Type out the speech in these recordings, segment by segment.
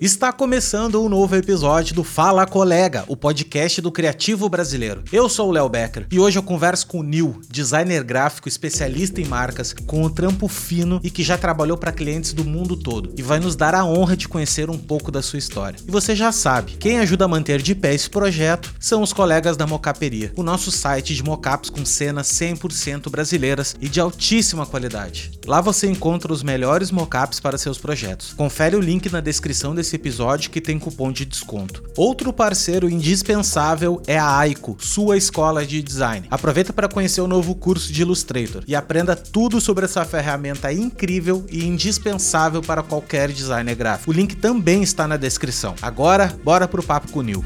Está começando um novo episódio do Fala Colega, o podcast do criativo brasileiro. Eu sou o Léo Becker e hoje eu converso com o Nil, designer gráfico especialista em marcas, com um trampo fino e que já trabalhou para clientes do mundo todo e vai nos dar a honra de conhecer um pouco da sua história. E você já sabe, quem ajuda a manter de pé esse projeto são os colegas da Mocaperia, o nosso site de mocaps com cenas 100% brasileiras e de altíssima qualidade. Lá você encontra os melhores mocaps para seus projetos. Confere o link na descrição desse episódio que tem cupom de desconto. Outro parceiro indispensável é a Aiko, sua escola de design. Aproveita para conhecer o novo curso de Illustrator e aprenda tudo sobre essa ferramenta incrível e indispensável para qualquer designer gráfico. O link também está na descrição. Agora, bora pro papo com o Nil.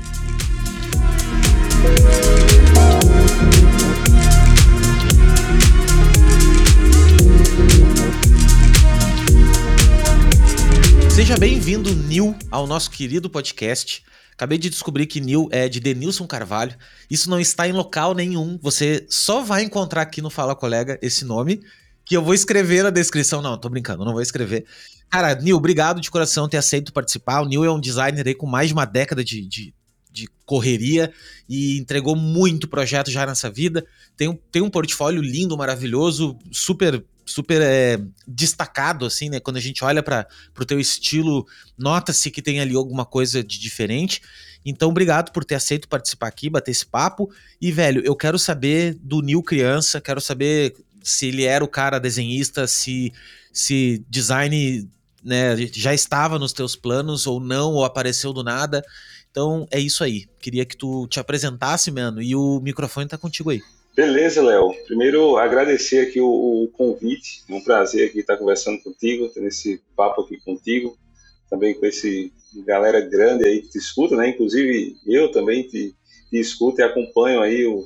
Seja bem-vindo, Nil, ao nosso querido podcast. Acabei de descobrir que Nil é de Denilson Carvalho. Isso não está em local nenhum. Você só vai encontrar aqui no Fala Colega esse nome, que eu vou escrever na descrição. Não, tô brincando, não vou escrever. Cara, Nil, obrigado de coração ter aceito participar. O Nil é um designer aí com mais de uma década de, de, de correria e entregou muito projeto já nessa vida. Tem um, tem um portfólio lindo, maravilhoso, super super é, destacado, assim, né? Quando a gente olha para o teu estilo, nota-se que tem ali alguma coisa de diferente. Então, obrigado por ter aceito participar aqui, bater esse papo. E, velho, eu quero saber do Nil criança, quero saber se ele era o cara desenhista, se, se design né, já estava nos teus planos ou não, ou apareceu do nada. Então, é isso aí. Queria que tu te apresentasse, mano, e o microfone tá contigo aí. Beleza, Léo. Primeiro, agradecer aqui o, o, convite. É um prazer aqui estar conversando contigo, tendo esse papo aqui contigo. Também com esse galera grande aí que te escuta, né? Inclusive, eu também te, te escuto e acompanho aí o,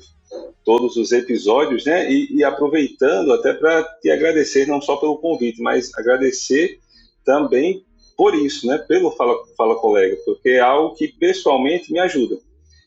todos os episódios, né? E, e aproveitando até para te agradecer, não só pelo convite, mas agradecer também por isso, né? Pelo Fala, Fala Colega, porque é algo que pessoalmente me ajuda.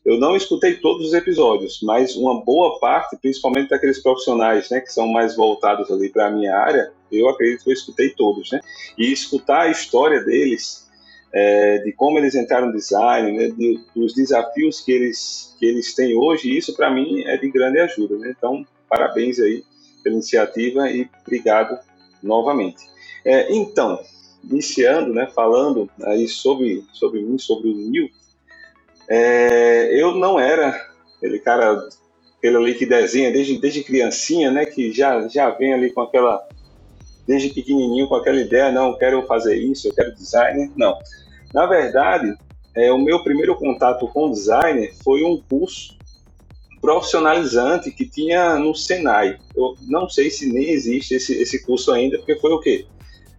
Eu não escutei todos os episódios, mas uma boa parte, principalmente daqueles profissionais, né, que são mais voltados ali para a minha área, eu acredito que eu escutei todos, né? E escutar a história deles, é, de como eles entraram no design, né, de, dos desafios que eles que eles têm hoje, isso para mim é de grande ajuda, né? Então, parabéns aí pela iniciativa e obrigado novamente. É, então, iniciando, né, falando aí sobre sobre mim, sobre o Nil, é, eu não era aquele cara, aquele ali que desenha desde, desde criancinha, né? Que já, já vem ali com aquela, desde pequenininho, com aquela ideia, não, eu quero fazer isso, eu quero designer. Não. Na verdade, é, o meu primeiro contato com designer foi um curso profissionalizante que tinha no Senai. Eu não sei se nem existe esse, esse curso ainda, porque foi o quê?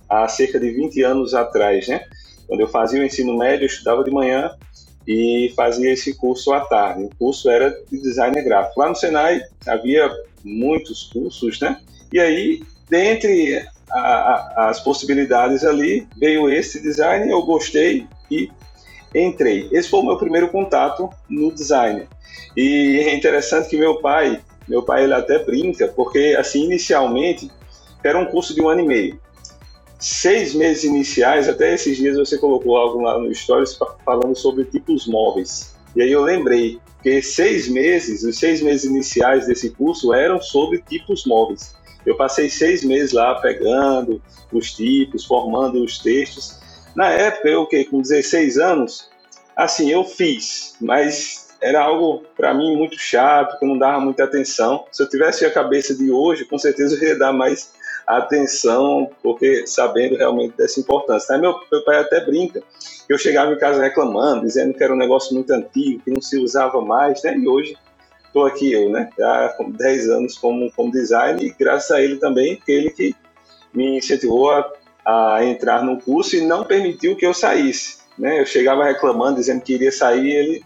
Há cerca de 20 anos atrás, né? Quando eu fazia o ensino médio, eu estudava de manhã e fazia esse curso à tarde. O curso era de design gráfico. Lá no Senai havia muitos cursos, né? E aí, dentre a, a, as possibilidades ali, veio esse design, eu gostei e entrei. Esse foi o meu primeiro contato no design. E é interessante que meu pai, meu pai ele até brinca, porque assim, inicialmente, era um curso de um ano e meio seis meses iniciais, até esses dias você colocou algo lá no Stories falando sobre tipos móveis. E aí eu lembrei que seis meses, os seis meses iniciais desse curso eram sobre tipos móveis. Eu passei seis meses lá pegando os tipos, formando os textos. Na época, eu que com 16 anos, assim, eu fiz, mas era algo para mim muito chato, que eu não dava muita atenção. Se eu tivesse a cabeça de hoje, com certeza eu ia dar mais atenção, porque sabendo realmente dessa importância. Aí meu, meu pai até brinca, eu chegava em casa reclamando, dizendo que era um negócio muito antigo, que não se usava mais, né? E hoje estou aqui eu, né? Já com 10 anos como, como design e graças a ele também, que ele que me incentivou a, a entrar no curso e não permitiu que eu saísse, né? Eu chegava reclamando, dizendo que iria sair, ele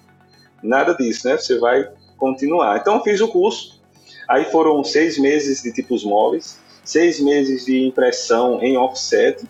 nada disso, né? Você vai continuar. Então fiz o curso. Aí foram seis meses de tipos móveis seis meses de impressão em offset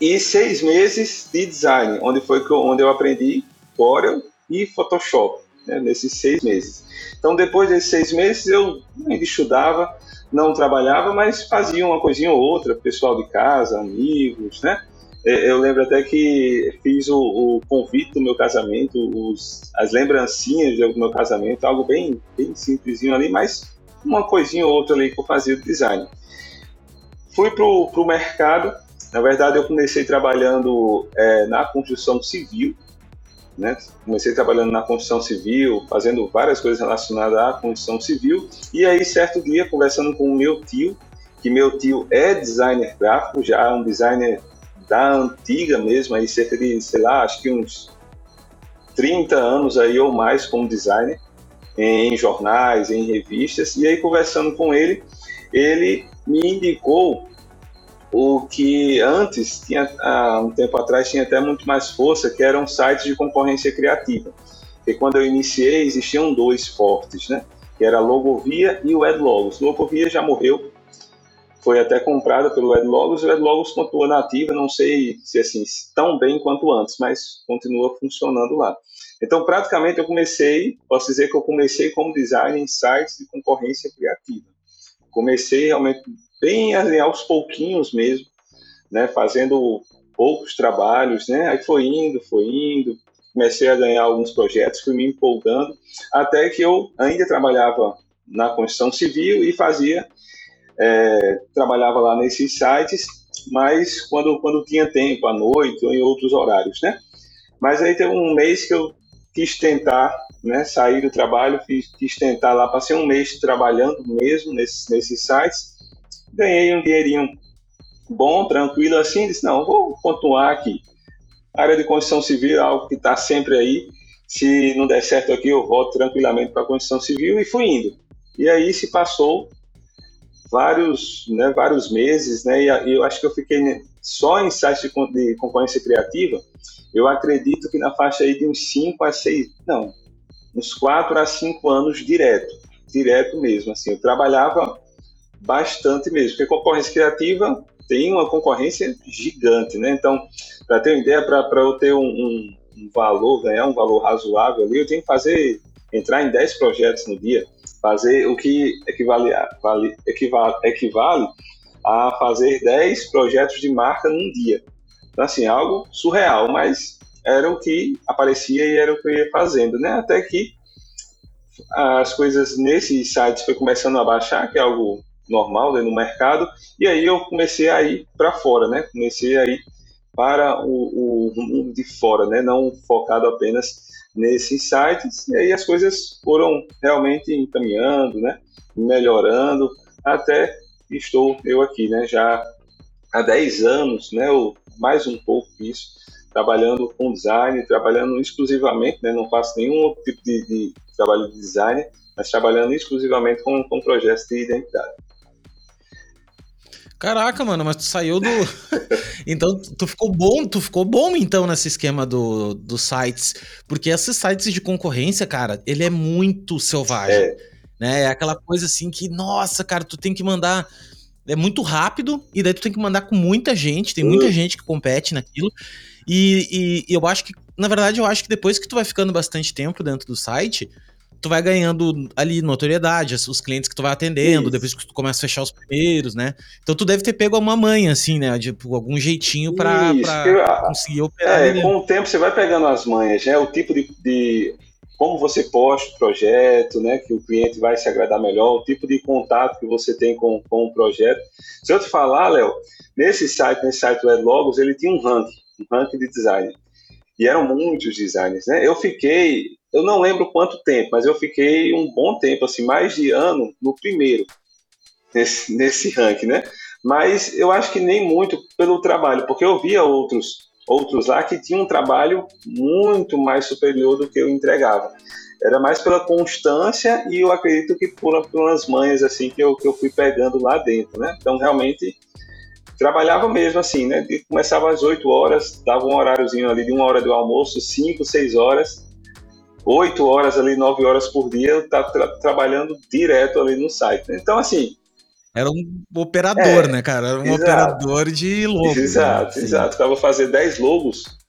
e seis meses de design, onde foi eu, onde eu aprendi Corel e Photoshop. né, nesses seis meses. Então, depois desses seis meses, eu ainda estudava, não trabalhava, mas fazia uma coisinha ou outra, pessoal de casa, amigos, né? É, eu lembro até que fiz o, o convite do meu casamento, os, as lembrancinhas do meu casamento, algo bem, bem simplesinho ali, mas uma coisinha ou outra ali que eu fazia do design. Fui para o mercado, na verdade eu comecei trabalhando é, na construção civil, né? Comecei trabalhando na construção civil, fazendo várias coisas relacionadas à construção civil, e aí certo dia, conversando com o meu tio, que meu tio é designer gráfico, já é um designer da antiga mesmo, aí cerca de, sei lá, acho que uns 30 anos aí ou mais como designer, em jornais, em revistas, e aí conversando com ele, ele me indicou o que antes, tinha, há um tempo atrás, tinha até muito mais força, que eram sites de concorrência criativa. Porque quando eu iniciei, existiam dois fortes, né? Que era a Logovia e o Edlogos. Logovia já morreu, foi até comprada pelo Edlogos, e o Edlogos continua nativa, não sei se assim tão bem quanto antes, mas continua funcionando lá. Então, praticamente, eu comecei, posso dizer que eu comecei como designer em sites de concorrência criativa. Comecei realmente bem aos pouquinhos mesmo, né, fazendo poucos trabalhos, né, aí foi indo, foi indo, comecei a ganhar alguns projetos, fui me empolgando, até que eu ainda trabalhava na construção civil e fazia, é, trabalhava lá nesses sites, mas quando, quando tinha tempo, à noite ou em outros horários, né? Mas aí teve um mês que eu quis tentar, né, sair do trabalho, quis, quis tentar lá, passei um mês trabalhando mesmo nesses, sites, ganhei um dinheirinho bom, tranquilo assim, disse, não, vou continuar aqui. A área de construção civil é algo que está sempre aí, se não der certo aqui, eu volto tranquilamente para a construção civil e fui indo. E aí se passou vários, né, vários meses, né, e eu acho que eu fiquei só em sites de, de concorrência criativa, eu acredito que na faixa aí de uns 5 a 6, não, uns 4 a 5 anos direto, direto mesmo, assim, eu trabalhava bastante mesmo, porque concorrência criativa tem uma concorrência gigante, né? Então, para ter uma ideia, para eu ter um, um, um, valor, ganhar um valor razoável ali, eu tenho que fazer, entrar em 10 projetos no dia, fazer o que equivale, vale, equivale, equivale a fazer 10 projetos de marca num dia. Então, assim, algo surreal, mas era o que aparecia e era o que eu ia fazendo, né? Até que as coisas nesses sites foi começando a baixar, que é algo normal né, no mercado, e aí eu comecei a ir para fora, né? Comecei a ir para o, o mundo de fora, né? Não focado apenas nesses sites, e aí as coisas foram realmente encaminhando, né? Melhorando, até estou eu aqui, né? Já há 10 anos, né? Ou mais um pouco isso, trabalhando com design, trabalhando exclusivamente, né? Não faço nenhum outro tipo de, de trabalho de design, mas trabalhando exclusivamente com, com projetos de identidade. Caraca, mano, mas tu saiu do. então, tu ficou bom, tu ficou bom então nesse esquema do, dos sites. Porque esses sites de concorrência, cara, ele é muito selvagem. É. Né? É aquela coisa assim que, nossa, cara, tu tem que mandar. É muito rápido, e daí tu tem que mandar com muita gente, tem muita uh. gente que compete naquilo. E, e, e eu acho que, na verdade, eu acho que depois que tu vai ficando bastante tempo dentro do site, tu vai ganhando ali notoriedade, os clientes que tu vai atendendo, Isso. depois que tu começa a fechar os primeiros, né? Então tu deve ter pego uma manha, assim, né? Tipo, algum jeitinho pra, pra eu, conseguir operar. É, com o tempo você vai pegando as manhas, né? O tipo de, de como você posta o projeto, né? Que o cliente vai se agradar melhor, o tipo de contato que você tem com, com o projeto. Se eu te falar, Léo, nesse site, nesse site do Edlogos, ele tinha um ranking, um ranking de design. E eram muitos designers, né? Eu fiquei eu não lembro quanto tempo, mas eu fiquei um bom tempo, assim, mais de ano no primeiro, nesse, nesse ranking, né? Mas eu acho que nem muito pelo trabalho, porque eu via outros, outros lá que tinham um trabalho muito mais superior do que eu entregava. Era mais pela constância e eu acredito que por, por umas manhas assim que eu, que eu fui pegando lá dentro, né? Então realmente trabalhava mesmo assim, né? Começava às 8 horas, dava um horáriozinho ali de uma hora do almoço, 5, 6 horas, oito horas ali, nove horas por dia, tá tra trabalhando direto ali no site. Né? Então, assim. Era um operador, é, né, cara? Era um exato, operador de logos. Exato, né? exato. Ficava fazer dez logos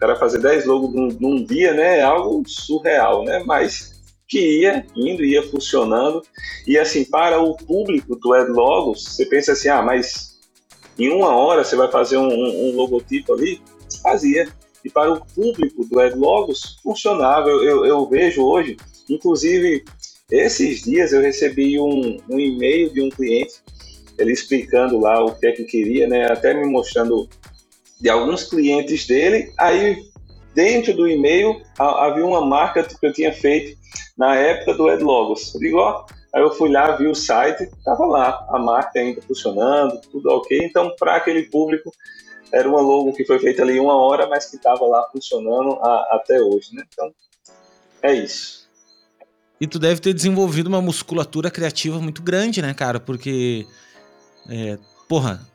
cara fazer 10 logos num, num dia, né, é algo surreal, né? Mas que ia indo, ia funcionando. E assim, para o público do AdLogos, você pensa assim, ah, mas em uma hora você vai fazer um, um, um logotipo ali? Fazia. E para o público do AdLogos, funcionava. Eu, eu, eu, vejo hoje, inclusive, esses dias eu recebi um, um e-mail de um cliente, ele explicando lá o que é que queria, né? Até me mostrando de alguns clientes dele. Aí, dentro do e-mail, havia uma marca que eu tinha feito na época do AdLogos. Eu digo, ó, aí eu fui lá, vi o site, tava lá, a marca ainda funcionando, tudo ok. Então, para aquele público, era uma logo que foi feita ali uma hora, mas que estava lá funcionando a, até hoje, né? Então, é isso. E tu deve ter desenvolvido uma musculatura criativa muito grande, né, cara? Porque, é, porra,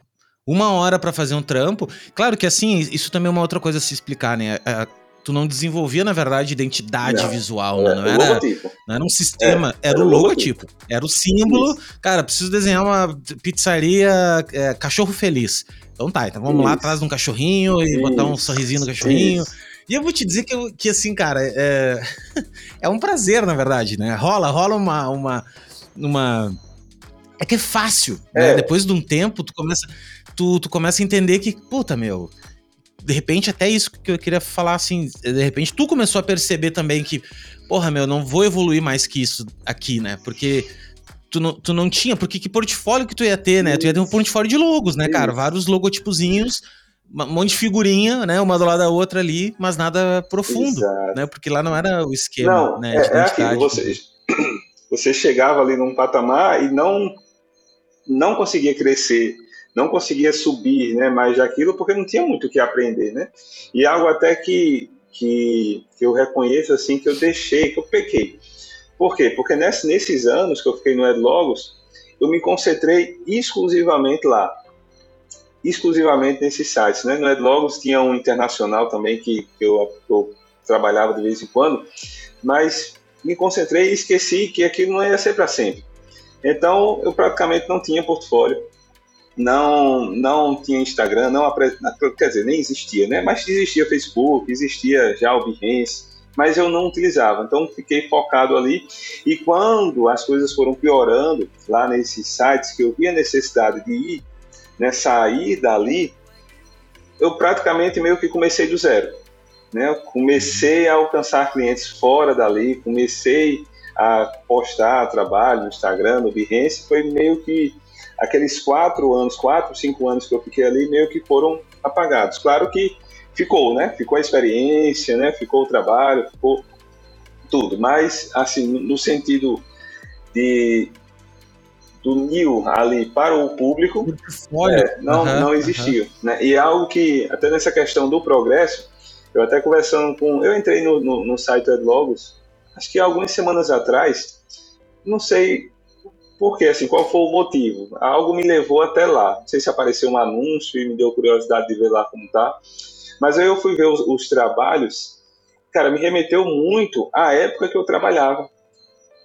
uma hora para fazer um trampo. Claro que assim, isso também é uma outra coisa a se explicar, né? A, tu não desenvolvia, na verdade, identidade não, visual, né? Não era, não era um sistema, é, era, era, o logotipo. logotipo. Era o símbolo. Isso. Cara, preciso desenhar uma pizzaria é, cachorro feliz. Então tá, então vamos Isso. lá atrás de um cachorrinho e Isso. botar um sorrisinho no cachorrinho. E eu vou te dizer que, que assim, cara, é, é um prazer, na verdade, né? Rola, rola uma. uma, uma... É que é fácil, né? é. né? Depois de um tempo, tu começa, tu, tu começa a entender que, puta, meu, de repente, até isso que eu queria falar assim, de repente tu começou a perceber também que, porra, meu, não vou evoluir mais que isso aqui, né? Porque tu não, tu não tinha, porque que portfólio que tu ia ter, né? Tu ia ter um portfólio de logos, né, cara? Vários logotipozinhos, um monte de figurinha, né? Uma do lado da outra ali, mas nada profundo, Exato. né? Porque lá não era o esquema, não, né? É, é aquilo, você, você chegava ali num patamar e não, não conseguia crescer não conseguia subir né, mais daquilo porque não tinha muito o que aprender, né? E algo até que, que, que eu reconheço assim que eu deixei, que eu pequei. Por quê? Porque nesse, nesses anos que eu fiquei no Edlogos, eu me concentrei exclusivamente lá, exclusivamente nesses sites, né? No Edlogos tinha um internacional também que, que eu, eu trabalhava de vez em quando, mas me concentrei e esqueci que aquilo não ia ser para sempre. Então, eu praticamente não tinha portfólio não não tinha Instagram, não quer dizer, nem existia, né? Mas existia Facebook, existia já o Behance, mas eu não utilizava. Então fiquei focado ali. E quando as coisas foram piorando lá nesses sites que eu via necessidade de ir, né, sair dali, eu praticamente meio que comecei do zero. Né? Comecei a alcançar clientes fora dali, comecei a postar trabalho no Instagram, no Behance, foi meio que aqueles quatro anos, quatro, cinco anos que eu fiquei ali, meio que foram apagados. Claro que ficou, né? Ficou a experiência, né? Ficou o trabalho, ficou tudo. Mas, assim, no sentido de do Nil ali para o público, é, não, uhum, não existiu. Uhum. Né? E é algo que, até nessa questão do progresso, eu até conversando com. Eu entrei no, no, no site Adlogos, acho que algumas semanas atrás, não sei porque, assim, qual foi o motivo? Algo me levou até lá. Não sei se apareceu um anúncio e me deu curiosidade de ver lá como tá. Mas aí eu fui ver os, os trabalhos, cara, me remeteu muito à época que eu trabalhava.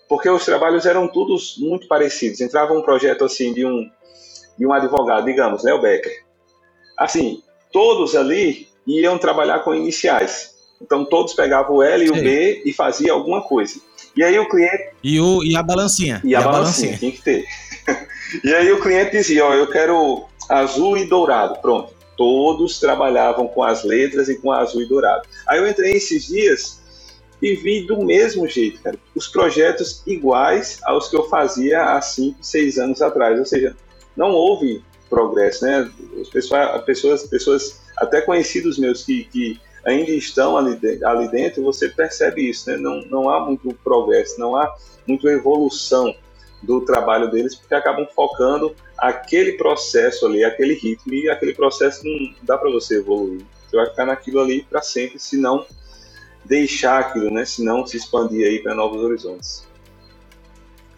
Porque os trabalhos eram todos muito parecidos. Entrava um projeto, assim, de um, de um advogado, digamos, né, o Becker. Assim, todos ali iam trabalhar com iniciais. Então, todos pegavam o L e o Sim. B e faziam alguma coisa. E aí o cliente. E, o, e a balancinha. E, e a, a balancinha, balancinha, tem que ter. e aí o cliente dizia: Ó, eu quero azul e dourado. Pronto. Todos trabalhavam com as letras e com azul e dourado. Aí eu entrei esses dias e vi do mesmo jeito, cara. Os projetos iguais aos que eu fazia há 5, 6 anos atrás. Ou seja, não houve progresso, né? As pessoas, pessoas, pessoas até conhecidos meus que, que ainda estão ali, ali dentro, você percebe isso, né? Não, não há muito progresso, não há muita evolução do trabalho deles, porque acabam focando aquele processo ali, aquele ritmo, e aquele processo não dá para você evoluir. Você vai ficar naquilo ali para sempre, se não deixar aquilo, né? Se não se expandir aí para novos horizontes.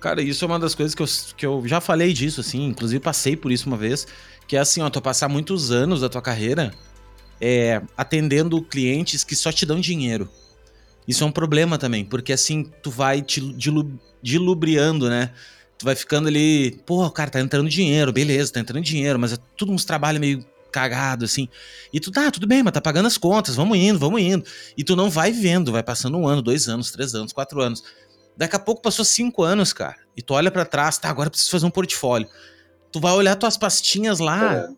Cara, isso é uma das coisas que eu, que eu já falei disso, assim, inclusive passei por isso uma vez, que é assim, ó, tu passar muitos anos da tua carreira é, atendendo clientes que só te dão dinheiro. Isso é um problema também, porque assim tu vai te dilubriando, né? Tu vai ficando ali, pô, cara, tá entrando dinheiro, beleza, tá entrando dinheiro, mas é tudo uns trabalhos meio cagado, assim. E tu, tá, tudo bem, mas tá pagando as contas, vamos indo, vamos indo. E tu não vai vendo, vai passando um ano, dois anos, três anos, quatro anos. Daqui a pouco passou cinco anos, cara. E tu olha para trás, tá, agora preciso fazer um portfólio. Tu vai olhar tuas pastinhas lá, é.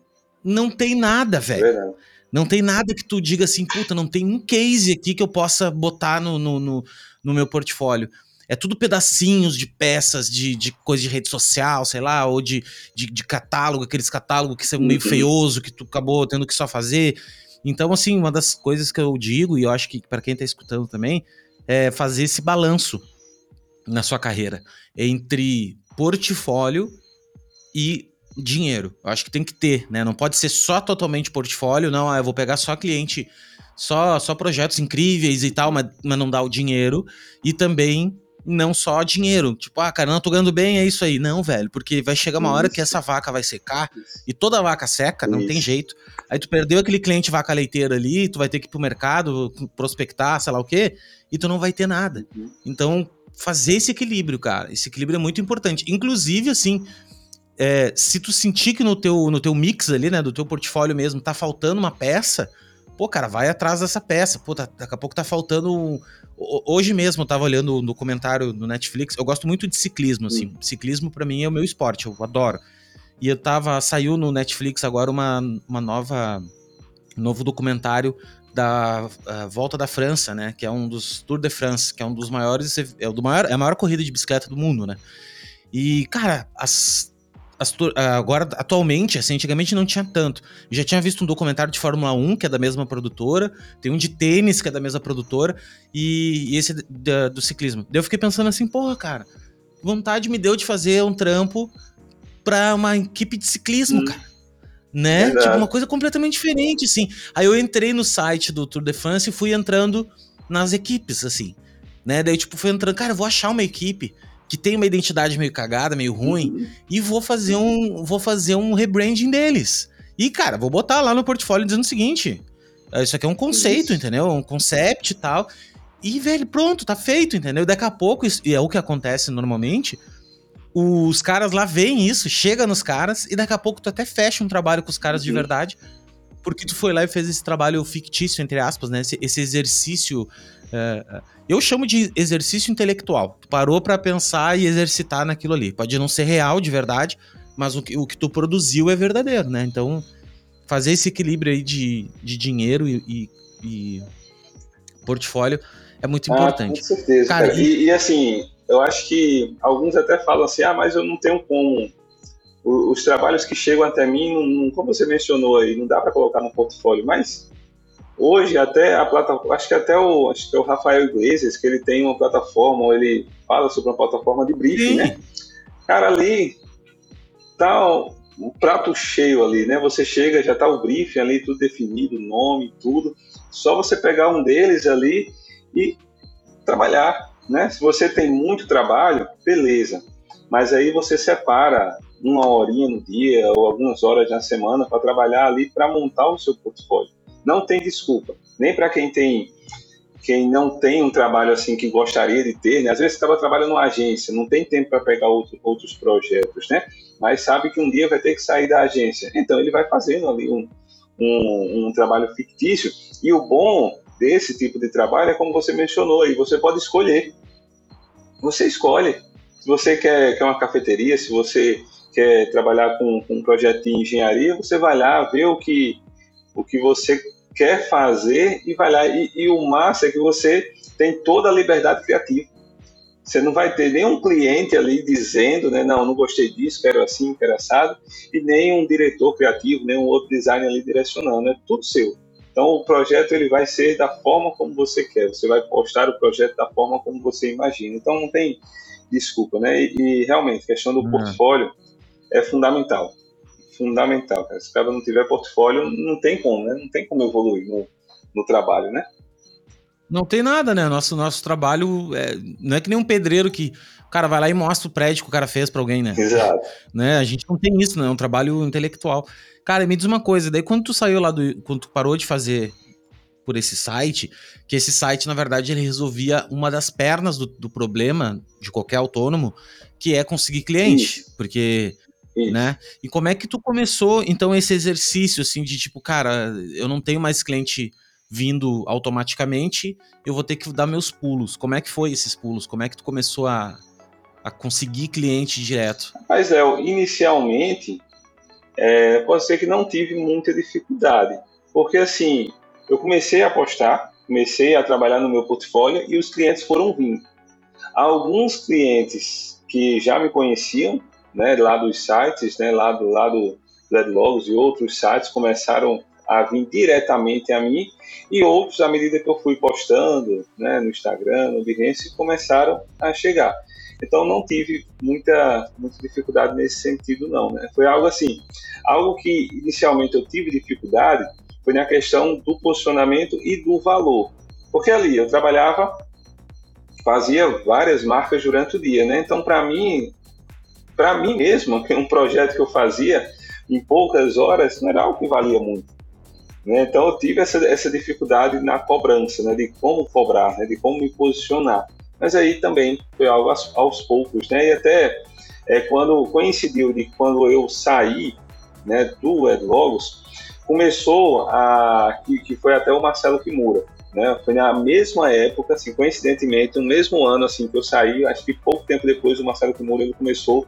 não tem nada, velho. É não tem nada que tu diga assim, puta, não tem um case aqui que eu possa botar no, no, no, no meu portfólio. É tudo pedacinhos de peças, de, de coisa de rede social, sei lá, ou de, de, de catálogo, aqueles catálogos que são meio uhum. feioso, que tu acabou tendo que só fazer. Então, assim, uma das coisas que eu digo, e eu acho que para quem tá escutando também, é fazer esse balanço na sua carreira entre portfólio e dinheiro. Eu acho que tem que ter, né? Não pode ser só totalmente portfólio, não, ah, eu vou pegar só cliente, só só projetos incríveis e tal, mas, mas não dá o dinheiro. E também não só dinheiro. Tipo, ah, cara, não tô ganhando bem, é isso aí. Não, velho, porque vai chegar uma hora que essa vaca vai secar e toda vaca seca, não isso. tem jeito. Aí tu perdeu aquele cliente vaca leiteira ali, tu vai ter que ir pro mercado, prospectar, sei lá o quê, e tu não vai ter nada. Uhum. Então, fazer esse equilíbrio, cara, esse equilíbrio é muito importante. Inclusive, assim, é, se tu sentir que no teu, no teu mix ali, né, do teu portfólio mesmo, tá faltando uma peça, pô, cara, vai atrás dessa peça. Pô, tá, daqui a pouco tá faltando Hoje mesmo eu tava olhando no comentário no Netflix. Eu gosto muito de ciclismo, assim. Ciclismo para mim é o meu esporte, eu adoro. E eu tava. Saiu no Netflix agora uma, uma nova. Um novo documentário da Volta da França, né? Que é um dos Tour de France, que é um dos maiores. É, do maior, é a maior corrida de bicicleta do mundo, né? E, cara, as ah, agora, atualmente, assim, antigamente não tinha tanto. Eu já tinha visto um documentário de Fórmula 1, que é da mesma produtora, tem um de tênis, que é da mesma produtora, e, e esse da, do ciclismo. Daí eu fiquei pensando assim, porra, cara, vontade me deu de fazer um trampo pra uma equipe de ciclismo, hum. cara. Né? Tipo, uma coisa completamente diferente, assim. Aí eu entrei no site do Tour de France e fui entrando nas equipes, assim. Né? Daí, tipo, fui entrando, cara, vou achar uma equipe que tem uma identidade meio cagada, meio ruim, uhum. e vou fazer um vou fazer um rebranding deles. E cara, vou botar lá no portfólio dizendo o seguinte: ah, isso aqui é um conceito, isso. entendeu? Um concept e tal. E velho, pronto, tá feito, entendeu? Daqui a pouco, e é o que acontece normalmente, os caras lá veem isso, chega nos caras e daqui a pouco tu até fecha um trabalho com os caras uhum. de verdade, porque tu foi lá e fez esse trabalho fictício entre aspas, né? Esse, esse exercício uh, eu chamo de exercício intelectual. Tu parou para pensar e exercitar naquilo ali. Pode não ser real de verdade, mas o que, o que tu produziu é verdadeiro, né? Então, fazer esse equilíbrio aí de, de dinheiro e, e, e portfólio é muito ah, importante. Com certeza. Cara, cara. E, e, assim, eu acho que alguns até falam assim: ah, mas eu não tenho como. Os, trabalhos que chegam até mim, não, como você mencionou aí, não dá para colocar no portfólio, mas Hoje até a plataforma, acho que até o, acho que é o Rafael Iglesias, que ele tem uma plataforma, ele fala sobre uma plataforma de briefing, Sim. né? Cara, ali tá um prato cheio ali, né? Você chega, já tá o briefing ali, tudo definido, nome, tudo. Só você pegar um deles ali e trabalhar, né? Se você tem muito trabalho, beleza. Mas aí você separa uma horinha no dia ou algumas horas na semana para trabalhar ali para montar o seu portfólio não tem desculpa. Nem para quem tem quem não tem um trabalho assim que gostaria de ter, né? Às vezes estava trabalhando numa agência, não tem tempo para pegar outro, outros projetos, né? Mas sabe que um dia vai ter que sair da agência. Então ele vai fazendo ali um, um, um trabalho fictício. E o bom desse tipo de trabalho é como você mencionou aí, você pode escolher. Você escolhe. Se você quer, quer uma cafeteria, se você quer trabalhar com, com um projeto de engenharia, você vai lá ver o que, o que você quer fazer e vai lá. E, e, o massa é que você tem toda a liberdade criativa. Você não vai ter nenhum cliente ali dizendo, né, não, não gostei disso, quero assim, quero assado, e nem um diretor criativo, nem um outro designer ali direcionando, é tudo seu. Então o projeto ele vai ser da forma como você quer, você vai postar o projeto da forma como você imagina. Então não tem desculpa, né? E, e realmente, questão do hum. portfólio é fundamental fundamental, cara. Se o cara não tiver portfólio, não tem como, né? Não tem como evoluir no, no trabalho, né? Não tem nada, né? Nosso, nosso trabalho é, não é que nem um pedreiro que o cara vai lá e mostra o prédio que o cara fez para alguém, né? Exato. Né? A gente não tem isso, né? É um trabalho intelectual. Cara, me diz uma coisa, daí quando tu saiu lá do. Quando tu parou de fazer por esse site, que esse site, na verdade, ele resolvia uma das pernas do, do problema de qualquer autônomo, que é conseguir cliente. Porque Isso. né? E como é que tu começou, então, esse exercício, assim, de tipo, cara, eu não tenho mais cliente vindo automaticamente, eu vou ter que dar meus pulos. Como é que foi esses pulos? Como é que tu começou a, a conseguir cliente direto? Mas é, inicialmente, é, pode ser que não tive muita dificuldade, porque assim, eu comecei a apostar, comecei a trabalhar no meu portfólio e os clientes foram vindo. Alguns clientes que já me conheciam, né, lá dos sites, né, lá do lado do Adlogos e outros sites começaram a vir diretamente a mim e outros, à medida que eu fui postando né, no Instagram, no Behance, começaram a chegar. Então não tive muita, muita dificuldade nesse sentido não, né? Foi algo assim, algo que inicialmente eu tive dificuldade foi na questão do posicionamento e do valor, porque ali eu trabalhava, fazia várias marcas durante o dia, né? Então para mim, para mim mesmo, um projeto que eu fazia em poucas horas não era algo que valia muito. Né? Então eu tive essa, essa dificuldade na cobrança, né? de como cobrar, né? de como me posicionar. Mas aí também foi algo aos, aos poucos, né? E até é, quando coincidiu de quando eu saí né, do Edlogos, começou a que, que foi até o Marcelo Kimura, né? Foi na mesma época, assim, coincidentemente, no mesmo ano assim que eu saí, acho que pouco tempo depois o Marcelo Kimura ele começou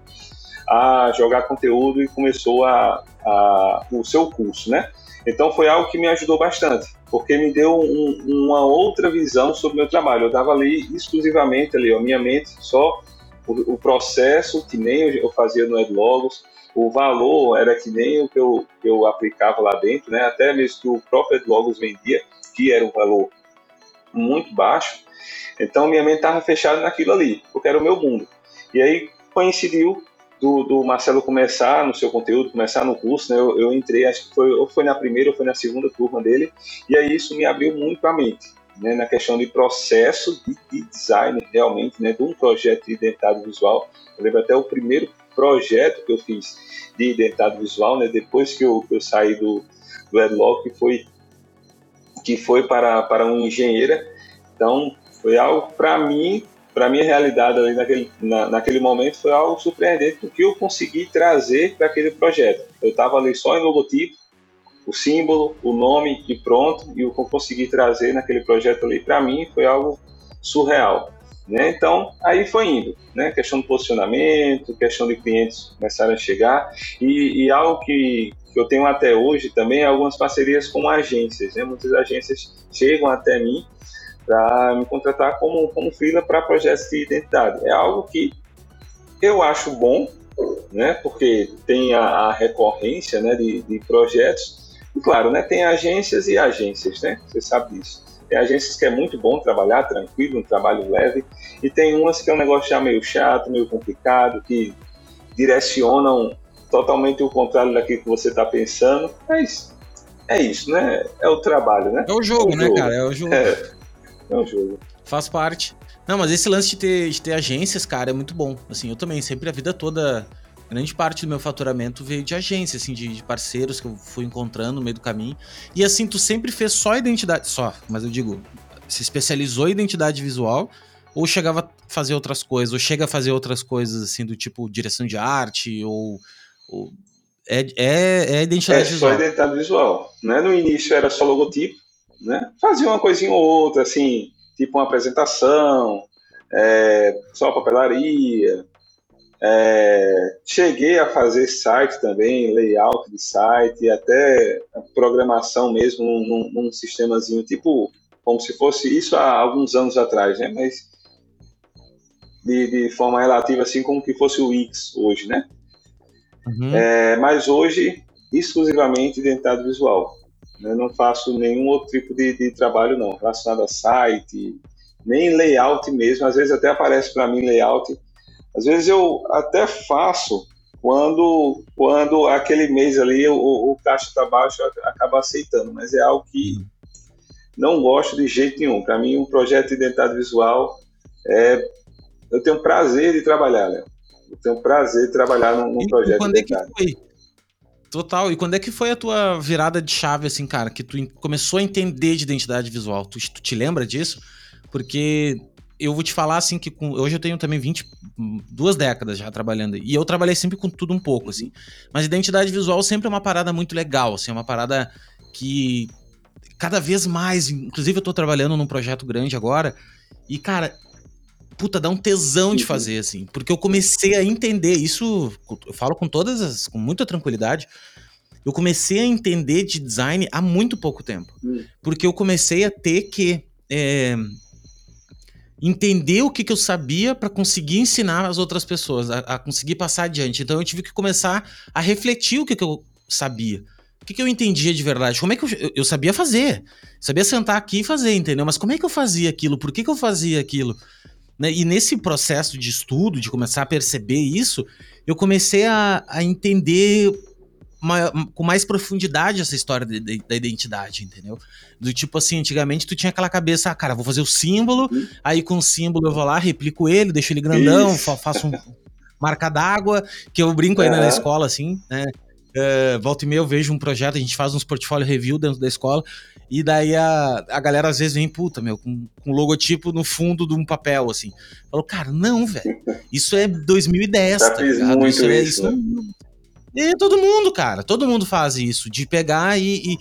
a jogar conteúdo e começou a, a o seu curso, né? Então foi algo que me ajudou bastante, porque me deu um, uma outra visão sobre o meu trabalho. Eu estava ali exclusivamente ali, a minha mente só o, o, processo que nem eu fazia no Edlogos, o valor era que nem o que eu, eu aplicava lá dentro, né? Até mesmo que o próprio Edlogos vendia, que era um valor muito baixo. Então minha mente estava fechada naquilo ali, porque era o meu mundo. E aí coincidiu do, do, Marcelo começar no seu conteúdo, começar no curso, né? Eu, eu, entrei, acho que foi, ou foi na primeira ou foi na segunda turma dele, e aí isso me abriu muito a mente, né? Na questão de processo de, de design, realmente, né? De um projeto de identidade visual. Eu lembro até o primeiro projeto que eu fiz de identidade visual, né? Depois que eu, eu saí do, do Edlock, que foi, que foi para, para um engenheira. Então, foi algo, para mim, para minha realidade ali naquele, na, naquele momento foi algo surpreendente porque eu consegui trazer para aquele projeto. Eu estava ali só em logotipo, o símbolo, o nome e pronto, e o que eu consegui trazer naquele projeto ali para mim foi algo surreal. Né? Então, aí foi indo, né? questão do posicionamento, questão de clientes começarem a chegar, e, e algo que, que, eu tenho até hoje também é algumas parcerias com agências. Né? Muitas agências chegam até mim para me contratar como, como freela para projetos de identidade. É algo que eu acho bom, né, porque tem a, a recorrência né, de, de, projetos. E claro, né, tem agências e agências, né, você sabe disso. Tem agências que é muito bom trabalhar tranquilo, um trabalho leve, e tem umas que é um negócio já meio chato, meio complicado, que direcionam totalmente o contrário daquilo que você está pensando, mas é isso, né? É o trabalho, né? É o jogo, é o né, jogo. cara? É o jogo. É. É um jogo. Faz parte. Não, mas esse lance de ter, de ter agências, cara, é muito bom. Assim, eu também, sempre a vida toda, grande parte do meu faturamento veio de agência, assim, de, de, parceiros que eu fui encontrando no meio do caminho. E assim, tu sempre fez só identidade, só, mas eu digo, se especializou em identidade visual ou chegava a fazer outras coisas, ou chega a fazer outras coisas, assim, do tipo direção de arte, ou... ou é, é, é identidade é visual. É só identidade visual, né? No início era só logotipo, né? Fazia uma coisinha ou outra, assim, tipo uma apresentação, é, só papelaria. É, cheguei a fazer site também, layout de site, até programação mesmo num, num sistemazinho, tipo, como se fosse isso há alguns anos atrás, né? Mas de, de forma relativa, assim como que fosse o Wix hoje, né? Uhum. É, mas hoje, exclusivamente identidade visual. Eu não faço nenhum outro tipo de, de trabalho não, relacionado a site, nem layout mesmo. Às vezes até aparece para mim layout. Às vezes eu até faço quando, quando aquele mês ali o, o caixa está baixo acaba aceitando, mas é algo que não gosto de jeito nenhum. Para mim, um projeto de identidade visual é. Eu tenho prazer de trabalhar, né? Eu tenho prazer de trabalhar num, num projeto quando de identidade. É que foi? Total. E quando é que foi a tua virada de chave, assim, cara, que tu começou a entender de identidade visual? Tu, tu te lembra disso? Porque eu vou te falar assim que com, hoje eu tenho também 20, duas décadas já trabalhando e eu trabalhei sempre com tudo um pouco assim. Mas identidade visual sempre é uma parada muito legal, assim, é uma parada que cada vez mais, inclusive eu tô trabalhando num projeto grande agora e cara, puta, dá um tesão de uhum. fazer assim, porque eu comecei a entender isso, eu falo com todas as com muita tranquilidade. Eu comecei a entender de design há muito pouco tempo. Hum. Porque eu comecei a ter que é, entender o que, que eu sabia para conseguir ensinar as outras pessoas, a, a, conseguir passar adiante. Então eu tive que começar a refletir o que, que eu sabia. O que, que eu entendia de verdade? Como é que eu, eu sabia fazer? Sabia sentar aqui e fazer, entendeu? Mas como é que eu fazia aquilo? Por que, que eu fazia aquilo? Né? E nesse processo de estudo, de começar a perceber isso, eu comecei a, a entender com mais profundidade essa história de, de, da identidade, entendeu? Do tipo assim, antigamente tu tinha aquela cabeça, ah, cara, vou fazer o símbolo, aí com o símbolo eu vou lá, replico ele, deixo ele grandão, Isso. faço um marca d'água, que eu brinco ainda na escola, assim, né? Uh, volta e meia eu vejo um projeto, a gente faz uns portfólio review dentro da escola, e daí a, a galera às vezes vem, puta, meu, com, com logotipo no fundo de um papel, assim. Falou, cara, não, velho, isso é 2010, Já tá ligado? Isso, é, isso, isso né? não, e todo mundo, cara, todo mundo faz isso, de pegar e. e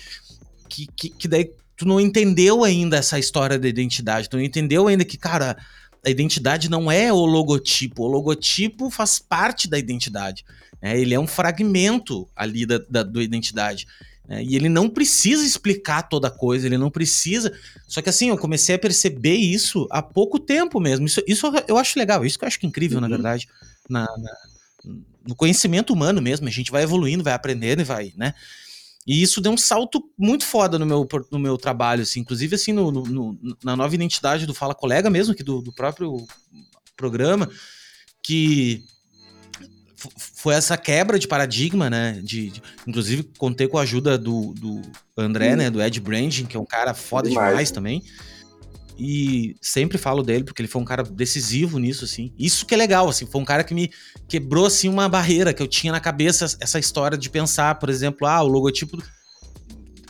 que, que, que, daí tu não entendeu ainda essa história da identidade, tu não entendeu ainda que, cara, a identidade não é o logotipo, o logotipo faz parte da identidade. Né? Ele é um fragmento ali da, da, da identidade. Né? E ele não precisa explicar toda a coisa, ele não precisa. Só que assim, eu comecei a perceber isso há pouco tempo mesmo. Isso, isso eu acho legal, isso que eu acho que é incrível, uhum. na verdade, na, na no conhecimento humano mesmo, a gente vai evoluindo, vai aprendendo e vai, né? E isso deu um salto muito foda no meu, no meu trabalho, assim, inclusive assim, no, no na nova identidade do Fala Colega mesmo, aqui do, do próprio programa, que foi essa quebra de paradigma, né? De, de, inclusive, contei com a ajuda do, do André, hum. né? Do Ed Branding, que é um cara foda demais, demais também. E sempre falo dele, porque ele foi um cara decisivo nisso, assim. Isso que é legal, assim. Foi um cara que me quebrou, assim, uma barreira que eu tinha na cabeça, essa história de pensar, por exemplo, ah, o logotipo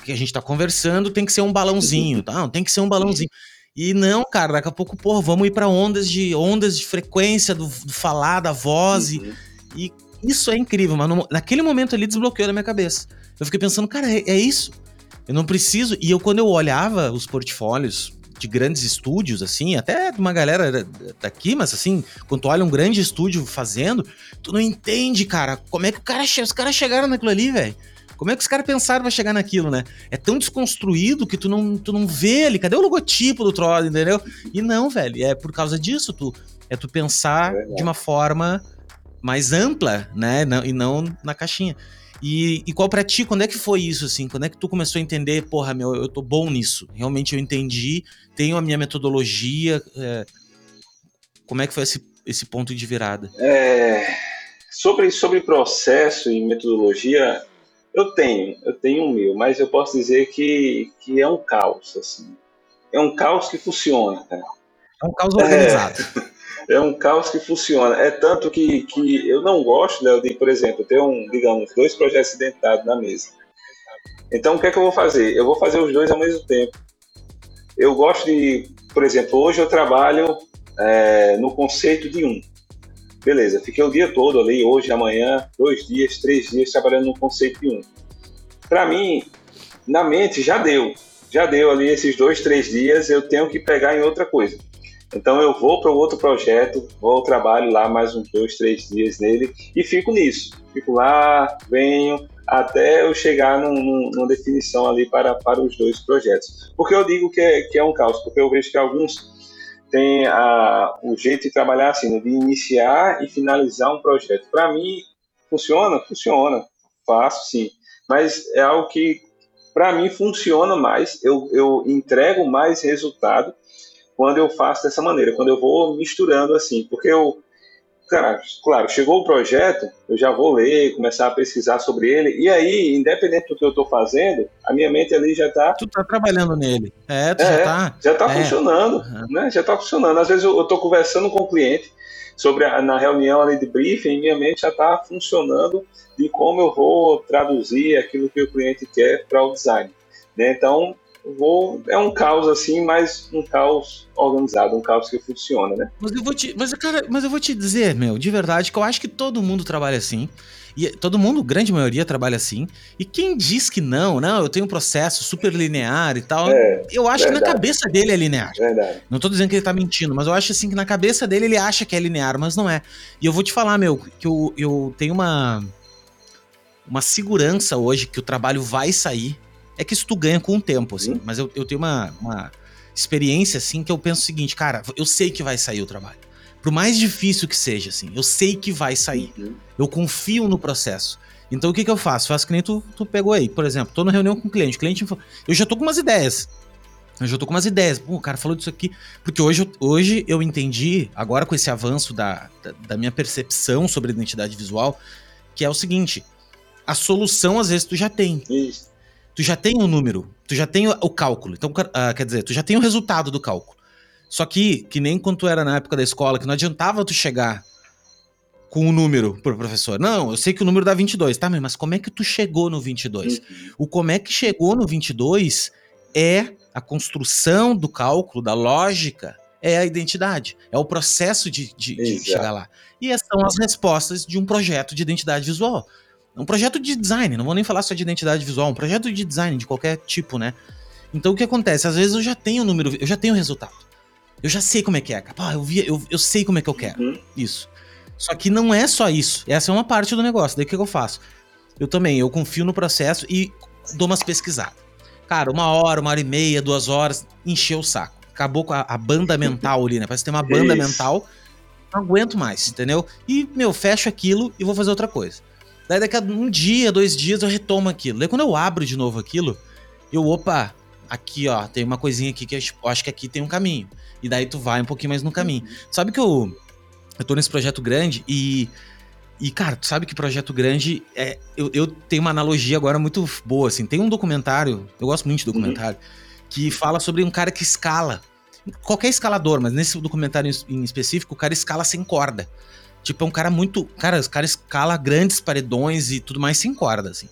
que a gente tá conversando tem que ser um balãozinho, tá? Não, tem que ser um balãozinho. E não, cara, daqui a pouco, pô, vamos ir para ondas de ondas de frequência do, do falar, da voz. Uhum. E, e, isso é incrível, mas no, naquele momento ali desbloqueou na minha cabeça. Eu fiquei pensando, cara, é, é isso. Eu não preciso. E eu, quando eu olhava os portfólios de grandes estúdios, assim, até de uma galera daqui, mas assim, quando tu olha um grande estúdio fazendo, tu não entende, cara, como é que o cara, os caras chegaram naquilo ali, velho. Como é que os caras pensaram pra chegar naquilo, né? É tão desconstruído que tu não, tu não vê ali. Cadê o logotipo do troll, entendeu? E não, velho. É por causa disso, tu. É tu pensar é de uma forma mais ampla, né? E não na caixinha. E, e qual pra ti, quando é que foi isso, assim? Quando é que tu começou a entender, porra, meu, eu tô bom nisso? Realmente eu entendi, tenho a minha metodologia. É... Como é que foi esse, esse ponto de virada? É, sobre, sobre processo e metodologia, eu tenho, eu tenho o meu, mas eu posso dizer que, que é um caos, assim. É um caos que funciona, cara. É um caos organizado. É é um caos que funciona. É tanto que, que eu não gosto, né, de, por exemplo, ter um, digamos, dois projetos identitados na mesa. Então, o que é que eu vou fazer? Eu vou fazer os dois ao mesmo tempo. Eu gosto de, por exemplo, hoje eu trabalho é, no conceito de um. Beleza, fiquei o dia todo ali, hoje, amanhã, dois dias, três dias trabalhando no conceito de um. Para mim, na mente já deu, já deu ali esses dois, três dias, eu tenho que pegar em outra coisa. Então eu vou para outro projeto, vou trabalho lá mais uns dois, três dias nele e fico nisso. Fico lá, venho até eu chegar num, num, numa definição ali para, para os dois projetos. Porque eu digo que é, que é um caos, porque eu vejo que alguns têm a, o jeito de trabalhar assim, né, de iniciar e finalizar um projeto. Para mim, funciona? Funciona. Faço sim. Mas é algo que, para mim, funciona mais. Eu, eu entrego mais resultado quando eu faço dessa maneira, quando eu vou misturando assim, porque eu, cara, claro, chegou o projeto, eu já vou ler, começar a pesquisar sobre ele, e aí, independente do que eu estou fazendo, a minha mente ali já está... Tu está trabalhando nele, é, tu é, já está... Já está é. funcionando, uhum. né, já está funcionando. Às vezes eu estou conversando com o cliente sobre a, na reunião ali de briefing, minha mente já está funcionando de como eu vou traduzir aquilo que o cliente quer para o design. Né? Então, vou. É um caos assim, mas um caos organizado, um caos que funciona, né? Mas eu vou te. Mas, cara, mas eu vou te dizer, meu, de verdade, que eu acho que todo mundo trabalha assim. E todo mundo, grande maioria, trabalha assim. E quem diz que não, não, eu tenho um processo super linear e tal, é, eu acho verdade. que na cabeça dele é linear. Verdade. Não tô dizendo que ele tá mentindo, mas eu acho assim que na cabeça dele ele acha que é linear, mas não é. E eu vou te falar, meu, que eu, eu tenho uma. Uma segurança hoje que o trabalho vai sair. É que isso tu ganha com o tempo, assim. Hum. Mas eu, eu tenho uma, uma experiência, assim, que eu penso o seguinte, cara, eu sei que vai sair o trabalho. Por mais difícil que seja, assim, eu sei que vai sair. Uhum. Eu confio no processo. Então o que, que eu faço? Faço que nem tu, tu pegou aí. Por exemplo, tô na reunião com o cliente. O cliente eu já tô com umas ideias. Eu já tô com umas ideias. Pô, o cara falou disso aqui. Porque hoje, hoje eu entendi, agora com esse avanço da, da, da minha percepção sobre identidade visual, que é o seguinte: a solução às vezes tu já tem. Isso. Tu já tem o número, tu já tem o, o cálculo. Então, uh, quer dizer, tu já tem o resultado do cálculo. Só que, que nem quando tu era na época da escola, que não adiantava tu chegar com o um número pro professor. Não, eu sei que o número dá 22. Tá, mas como é que tu chegou no 22? Uhum. O como é que chegou no 22 é a construção do cálculo, da lógica, é a identidade. É o processo de, de, de chegar lá. E essas são as respostas de um projeto de identidade visual. Um projeto de design, não vou nem falar só de identidade visual, um projeto de design de qualquer tipo, né? Então o que acontece? Às vezes eu já tenho o número, eu já tenho o resultado. Eu já sei como é que é, cara. eu, vi, eu, eu sei como é que eu quero. Uhum. Isso. Só que não é só isso. Essa é uma parte do negócio. Daí o que, eu faço? Eu também, eu confio no processo e dou umas pesquisadas. Cara, uma hora, uma hora e meia, duas horas, encheu o saco. Acabou com a, a banda mental ali, né? Parece que tem uma banda isso. mental. Não aguento mais, entendeu? E, meu, fecho aquilo e vou fazer outra coisa. Daí daqui a um dia, dois dias, eu retomo aquilo. Daí quando eu abro de novo aquilo, eu, opa, aqui, ó, tem uma coisinha aqui que eu acho que aqui tem um caminho. E daí tu vai um pouquinho mais no caminho. Uhum. Sabe que eu, eu tô nesse projeto grande e. E, cara, tu sabe que projeto grande é. Eu, eu tenho uma analogia agora muito boa, assim. Tem um documentário, eu gosto muito de documentário, uhum. que fala sobre um cara que escala. Qualquer escalador, mas nesse documentário em específico, o cara escala sem corda. Tipo, é um cara muito. Cara, o cara escala grandes paredões e tudo mais sem corda, assim.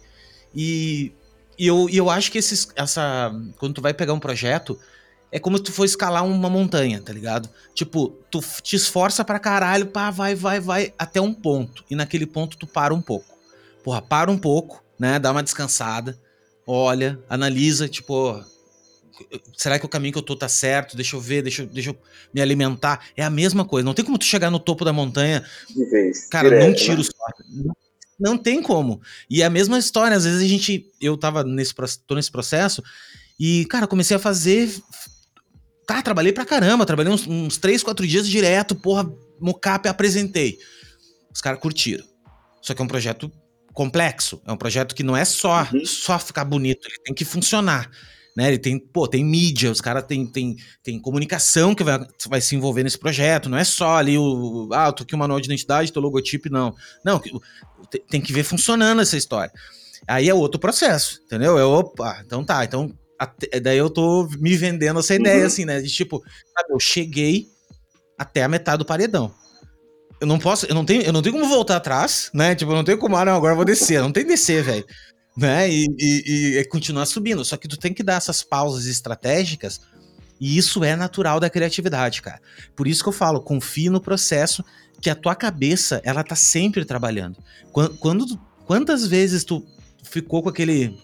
E, e eu, e eu acho que esses, essa. Quando tu vai pegar um projeto, é como se tu for escalar uma montanha, tá ligado? Tipo, tu te esforça pra caralho, pá, vai, vai, vai, até um ponto. E naquele ponto tu para um pouco. Porra, para um pouco, né? Dá uma descansada, olha, analisa, tipo, será que o caminho que eu tô tá certo? Deixa eu ver, deixa, deixa eu me alimentar. É a mesma coisa. Não tem como tu chegar no topo da montanha. De vez, cara, direto, não tiro né? só. Não tem como. E é a mesma história, às vezes a gente. Eu tava nesse, tô nesse processo e, cara, comecei a fazer. Tá, trabalhei pra caramba, trabalhei uns, uns 3, 4 dias direto, porra, mocap apresentei. Os caras curtiram. Só que é um projeto complexo, é um projeto que não é só, uhum. só ficar bonito, ele tem que funcionar né? Ele tem, pô, tem mídia, os caras tem, tem, tem comunicação que vai, vai se envolver nesse projeto, não é só ali o, ah, eu tô aqui o manual de identidade, teu logotipo, não. Não, tem que ver funcionando essa história. Aí é outro processo, entendeu? É, opa, então tá, então até, daí eu tô me vendendo essa ideia, uhum. assim, né? De tipo, sabe, eu cheguei até a metade do paredão. Eu não posso, eu não tenho, eu não tenho como voltar atrás, né? Tipo, eu não tenho como, ah, não, agora eu vou descer. Não tem descer, velho né? E, e, e, continuar subindo. Só que tu tem que dar essas pausas estratégicas e isso é natural da criatividade, cara. Por isso que eu falo, confie no processo que a tua cabeça, ela tá sempre trabalhando. Quando, quando quantas vezes tu ficou com aquele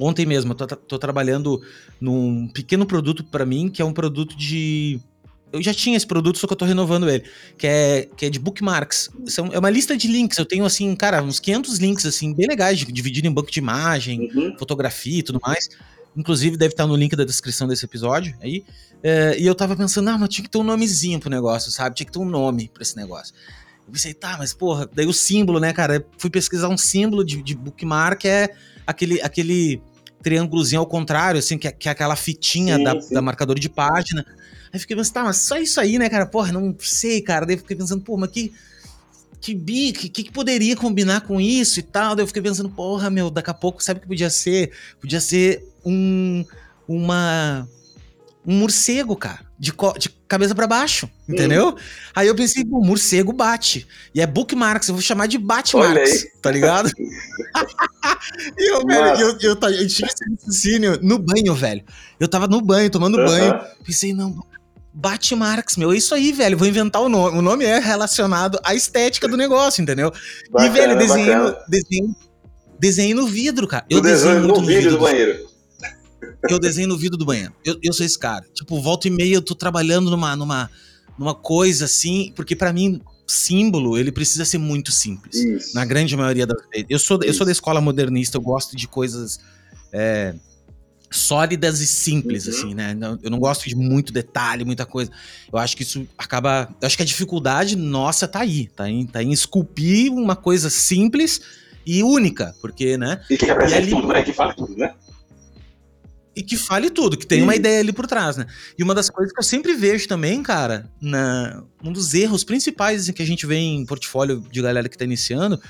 Ontem mesmo, eu tô, tô trabalhando num pequeno produto para mim, que é um produto de eu já tinha esse produto, só que eu tô renovando ele, que é, que é de bookmarks. São, é uma lista de links. Eu tenho, assim, cara, uns 500 links, assim, bem legais, dividido em banco de imagem, uhum. fotografia e tudo mais. Inclusive, deve estar no link da descrição desse episódio aí. É, e eu tava pensando, ah, mas tinha que ter um nomezinho pro negócio, sabe? Tinha que ter um nome pra esse negócio. Eu pensei, tá, mas porra, daí o símbolo, né, cara? Eu fui pesquisar um símbolo de, de bookmark, é aquele, aquele triângulozinho ao contrário, assim, que é, que é aquela fitinha sim, da, sim. da marcador de página. Aí fiquei pensando, tá, mas só isso aí, né, cara? Porra, não sei, cara. Daí fiquei pensando, pô, mas que. Que bi, que, que poderia combinar com isso e tal? Daí eu fiquei pensando, porra, meu, daqui a pouco, sabe o que podia ser? Podia ser um. Uma. Um morcego, cara. De, de cabeça para baixo, hum. entendeu? Aí eu pensei, pô, morcego bate. E é bookmarks, eu vou chamar de Batmarks, tá ligado? e eu, velho, eu, eu, eu, eu tive esse raciocínio no banho, velho. Eu tava no banho, tomando uh -huh. banho. Pensei, não, Bate Marx, meu. É isso aí, velho. Vou inventar o nome. O nome é relacionado à estética do negócio, entendeu? Bacana, e, velho, desenho, desenho, desenho no vidro, cara. Eu desenho no, vidro, vidro do banheiro. Eu desenho no vidro do banheiro. Eu, eu sou esse cara. Tipo, volta e meia eu tô trabalhando numa, numa, numa coisa assim, porque para mim símbolo, ele precisa ser muito simples. Isso. Na grande maioria das vezes. Eu sou, eu sou da escola modernista, eu gosto de coisas é, sólidas e simples, uhum. assim, né? Eu não gosto de muito detalhe, muita coisa. Eu acho que isso acaba. Eu acho que a dificuldade nossa tá aí, tá em, tá em esculpir uma coisa simples e única, porque, né? E que representa ali... tudo, né? Que fala tudo, né? E que fale tudo, que tem uma ideia ali por trás, né? E uma das coisas que eu sempre vejo também, cara, na, um dos erros principais que a gente vê em portfólio de galera que tá iniciando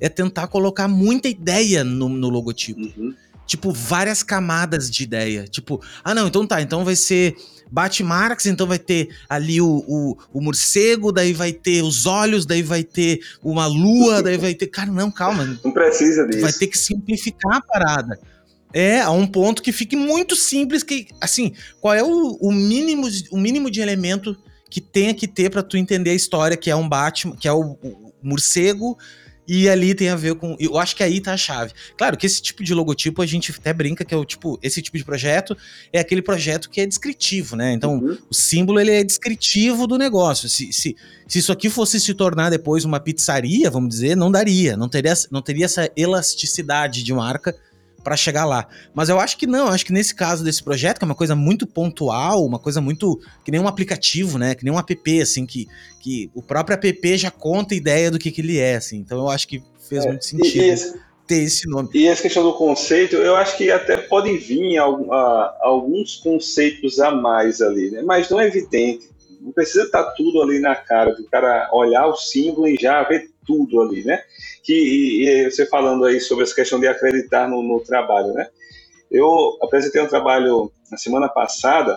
é tentar colocar muita ideia no, no logotipo. Uhum tipo, várias camadas de ideia. Tipo, ah, não, então tá, então vai ser Batmarx, então vai ter ali o, o, o, morcego, daí vai ter os olhos, daí vai ter uma lua, daí vai ter. Cara, não, calma. Não precisa disso. Vai ter que simplificar a parada. É, a um ponto que fique muito simples, que, assim, qual é o, o mínimo, o mínimo de elemento que tenha que ter para tu entender a história, que é um Batman, que é o, o morcego, e ali tem a ver com. Eu acho que aí tá a chave. Claro que esse tipo de logotipo a gente até brinca que é o tipo. Esse tipo de projeto é aquele projeto que é descritivo, né? Então, uhum. o símbolo ele é descritivo do negócio. Se, se, se isso aqui fosse se tornar depois uma pizzaria, vamos dizer, não daria. Não teria, não teria essa elasticidade de marca para chegar lá. Mas eu acho que não, acho que nesse caso desse projeto, que é uma coisa muito pontual, uma coisa muito. que nem um aplicativo, né? Que nem um app, assim, que, que o próprio app já conta a ideia do que, que ele é, assim. Então eu acho que fez é, muito sentido. E, esse, ter esse nome. E essa questão do conceito, eu acho que até podem vir alguns conceitos a mais ali, né? mas não é evidente. Não precisa estar tudo ali na cara, do cara olhar o símbolo e já ver tudo ali, né? que e, e você falando aí sobre essa questão de acreditar no, no trabalho, né? Eu apresentei um trabalho na semana passada.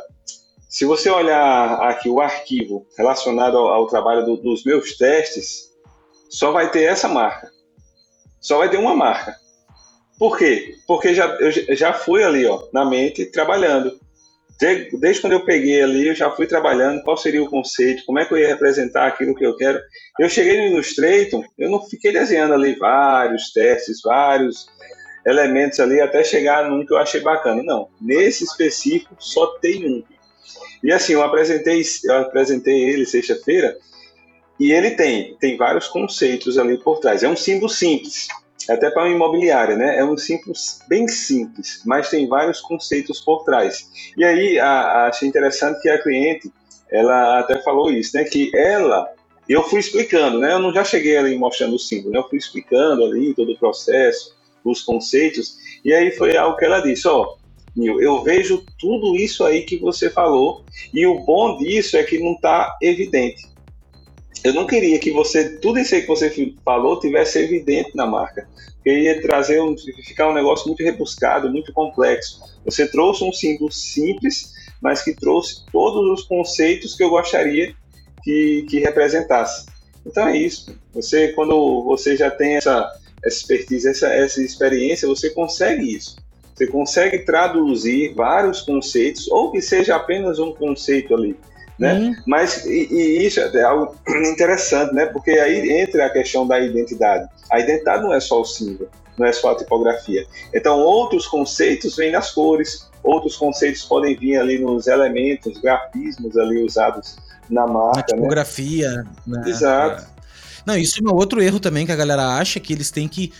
Se você olhar aqui o arquivo relacionado ao, ao trabalho do, dos meus testes, só vai ter essa marca. Só vai ter uma marca. Por quê? Porque já, eu já fui ali, ó, na mente, trabalhando desde quando eu peguei ali, eu já fui trabalhando qual seria o conceito, como é que eu ia representar aquilo que eu quero. Eu cheguei no Illustrator, eu não fiquei desenhando ali vários testes, vários elementos ali, até chegar num que eu achei bacana. Não, nesse específico só tem um. E assim, eu apresentei, eu apresentei ele sexta-feira, e ele tem, tem vários conceitos ali por trás. É um símbolo simples até para uma imobiliária, né? É um simples, bem simples, mas tem vários conceitos por trás. E aí a, a, achei interessante que a cliente, ela até falou isso, né? Que ela, eu fui explicando, né? Eu não já cheguei ali mostrando o símbolo, né? Eu fui explicando ali todo o processo, os conceitos, e aí foi algo que ela disse, ó, Nil, eu vejo tudo isso aí que você falou, e o bom disso é que não está evidente eu não queria que você, tudo isso aí que você falou, tivesse evidente na marca. Porque ia trazer um, ficar um negócio muito rebuscado, muito complexo. Você trouxe um símbolo simples, mas que trouxe todos os conceitos que eu gostaria que, que representasse. Então é isso. Você, quando você já tem essa, essa expertise, essa, essa experiência, você consegue isso. Você consegue traduzir vários conceitos, ou que seja apenas um conceito ali né? Uhum. Mas e, e, isso é algo interessante, né? Porque aí entra a questão da identidade. A identidade não é só o símbolo, não é só a tipografia. Então outros conceitos vêm nas cores, outros conceitos podem vir ali nos elementos, grafismos ali usados na marca, na né? tipografia. Né? Né? Exato. É. Não, isso é um outro erro também que a galera acha que eles têm que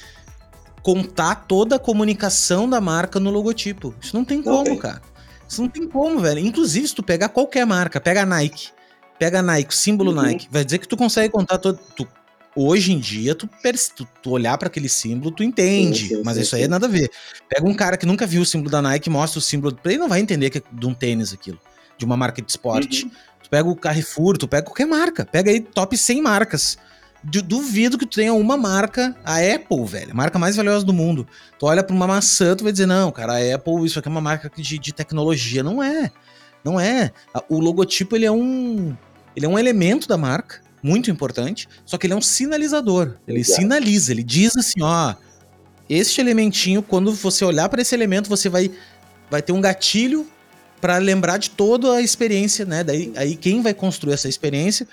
contar toda a comunicação da marca no logotipo. Isso não tem não como, tem. cara. Isso não tem como, velho. Inclusive, se tu pegar qualquer marca, pega a Nike, pega a Nike, o símbolo uhum. Nike, vai dizer que tu consegue contar todo. Tu, hoje em dia, tu, tu, tu olhar para aquele símbolo, tu entende. Sim, sim, mas sim, isso aí é nada a ver. Pega um cara que nunca viu o símbolo da Nike, mostra o símbolo. Ele não vai entender que é de um tênis aquilo, de uma marca de esporte. Uhum. Tu pega o Carrefour, tu pega qualquer marca. Pega aí top 100 marcas duvido que tu tenha uma marca, a Apple, velho, a marca mais valiosa do mundo. Tu olha pra uma maçã, tu vai dizer, não, cara, a Apple, isso aqui é uma marca de, de tecnologia. Não é. Não é. O logotipo, ele é um. Ele é um elemento da marca, muito importante, só que ele é um sinalizador. Ele Exato. sinaliza, ele diz assim, ó. este elementinho, quando você olhar para esse elemento, você vai, vai ter um gatilho para lembrar de toda a experiência, né? Daí aí quem vai construir essa experiência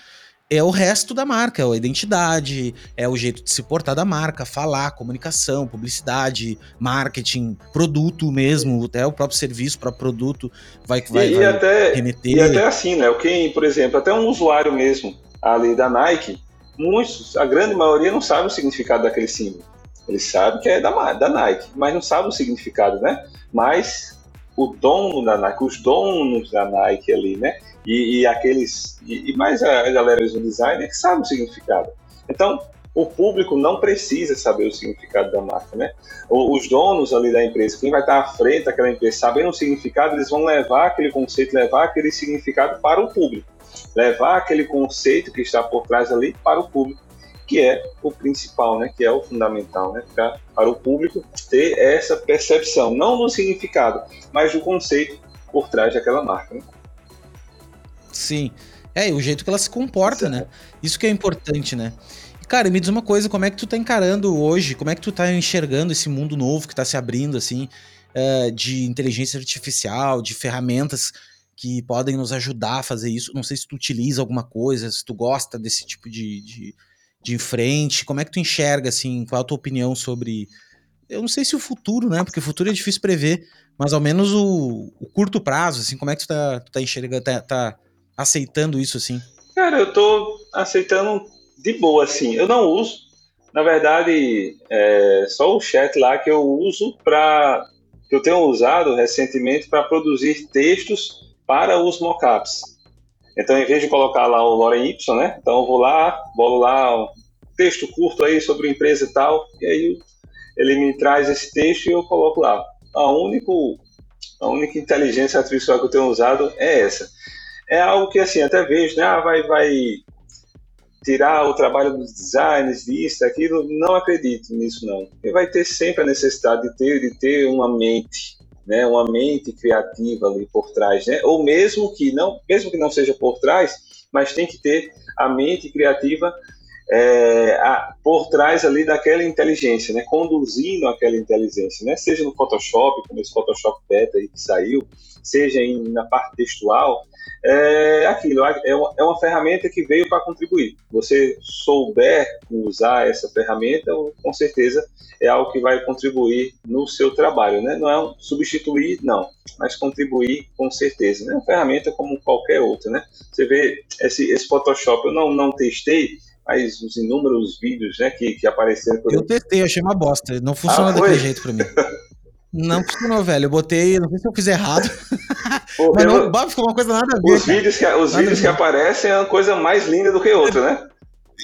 é o resto da marca, é a identidade, é o jeito de se portar da marca, falar, comunicação, publicidade, marketing, produto mesmo, até o próprio serviço para produto vai vai, e, vai até, remeter. E até assim, né? Quem, por exemplo, até um usuário mesmo ali da Nike, muitos, a grande maioria não sabe o significado daquele símbolo. Ele sabe que é da, da Nike, mas não sabe o significado, né? Mas o dono da Nike, os donos da Nike ali, né? E, e aqueles. E, e, mais a galera do design é que sabe o significado. Então, o público não precisa saber o significado da marca, né? Os donos ali da empresa, quem vai estar à frente daquela empresa, sabendo o significado, eles vão levar aquele conceito, levar aquele significado para o público, levar aquele conceito que está por trás ali para o público que é o principal, né, que é o fundamental, né, pra, para o público ter essa percepção, não do significado, mas do conceito por trás daquela marca. Né? Sim. É, e o jeito que ela se comporta, né? Isso que é importante, né? Cara, me diz uma coisa, como é que tu tá encarando hoje, como é que tu tá enxergando esse mundo novo que tá se abrindo, assim, uh, de inteligência artificial, de ferramentas que podem nos ajudar a fazer isso? Não sei se tu utiliza alguma coisa, se tu gosta desse tipo de, de de frente? Como é que tu enxerga, assim, qual a tua opinião sobre. Eu não sei se o futuro, né? Porque o futuro é difícil prever, mas ao menos o, o curto prazo, assim, como é que tu tá, tu tá enxergando, tá, tá aceitando isso, assim? Cara, eu tô aceitando de boa, assim. Eu não uso. Na verdade, é só o chat lá que eu uso para. que eu tenho usado recentemente para produzir textos para os mockups. Então, em vez de colocar lá o Lorem Y, né? Então, eu vou lá, bolo lá um texto curto aí sobre empresa e tal, e aí ele me traz esse texto e eu coloco lá. A, único, a única inteligência artificial que eu tenho usado é essa. É algo que, assim, até vejo, né? Ah, vai, vai tirar o trabalho dos designers, disso, daquilo. Não acredito nisso, não. E vai ter sempre a necessidade de ter, de ter uma mente né, uma mente criativa ali por trás, né? Ou mesmo que não, mesmo que não seja por trás, mas tem que ter a mente criativa é, a, por trás ali daquela inteligência, né? Conduzindo aquela inteligência, né? Seja no Photoshop, como esse Photoshop Beta aí que saiu, seja em, na parte textual, é aquilo, é uma, é uma ferramenta que veio para contribuir. Você souber usar essa ferramenta, com certeza é algo que vai contribuir no seu trabalho, né? Não é um substituir, não, mas contribuir com certeza. Né? É uma ferramenta como qualquer outra, né? Você vê esse, esse Photoshop, eu não, não testei, mas os inúmeros vídeos né, que, que apareceram. Eu testei, achei uma bosta. Não funciona ah, daquele jeito para mim. Não funcionou, velho. Eu botei, não sei se eu fiz errado. Pô, mas não, ficou uma coisa nada a ver. Os cara. vídeos, que, os vídeos que aparecem é uma coisa mais linda do que outra, né?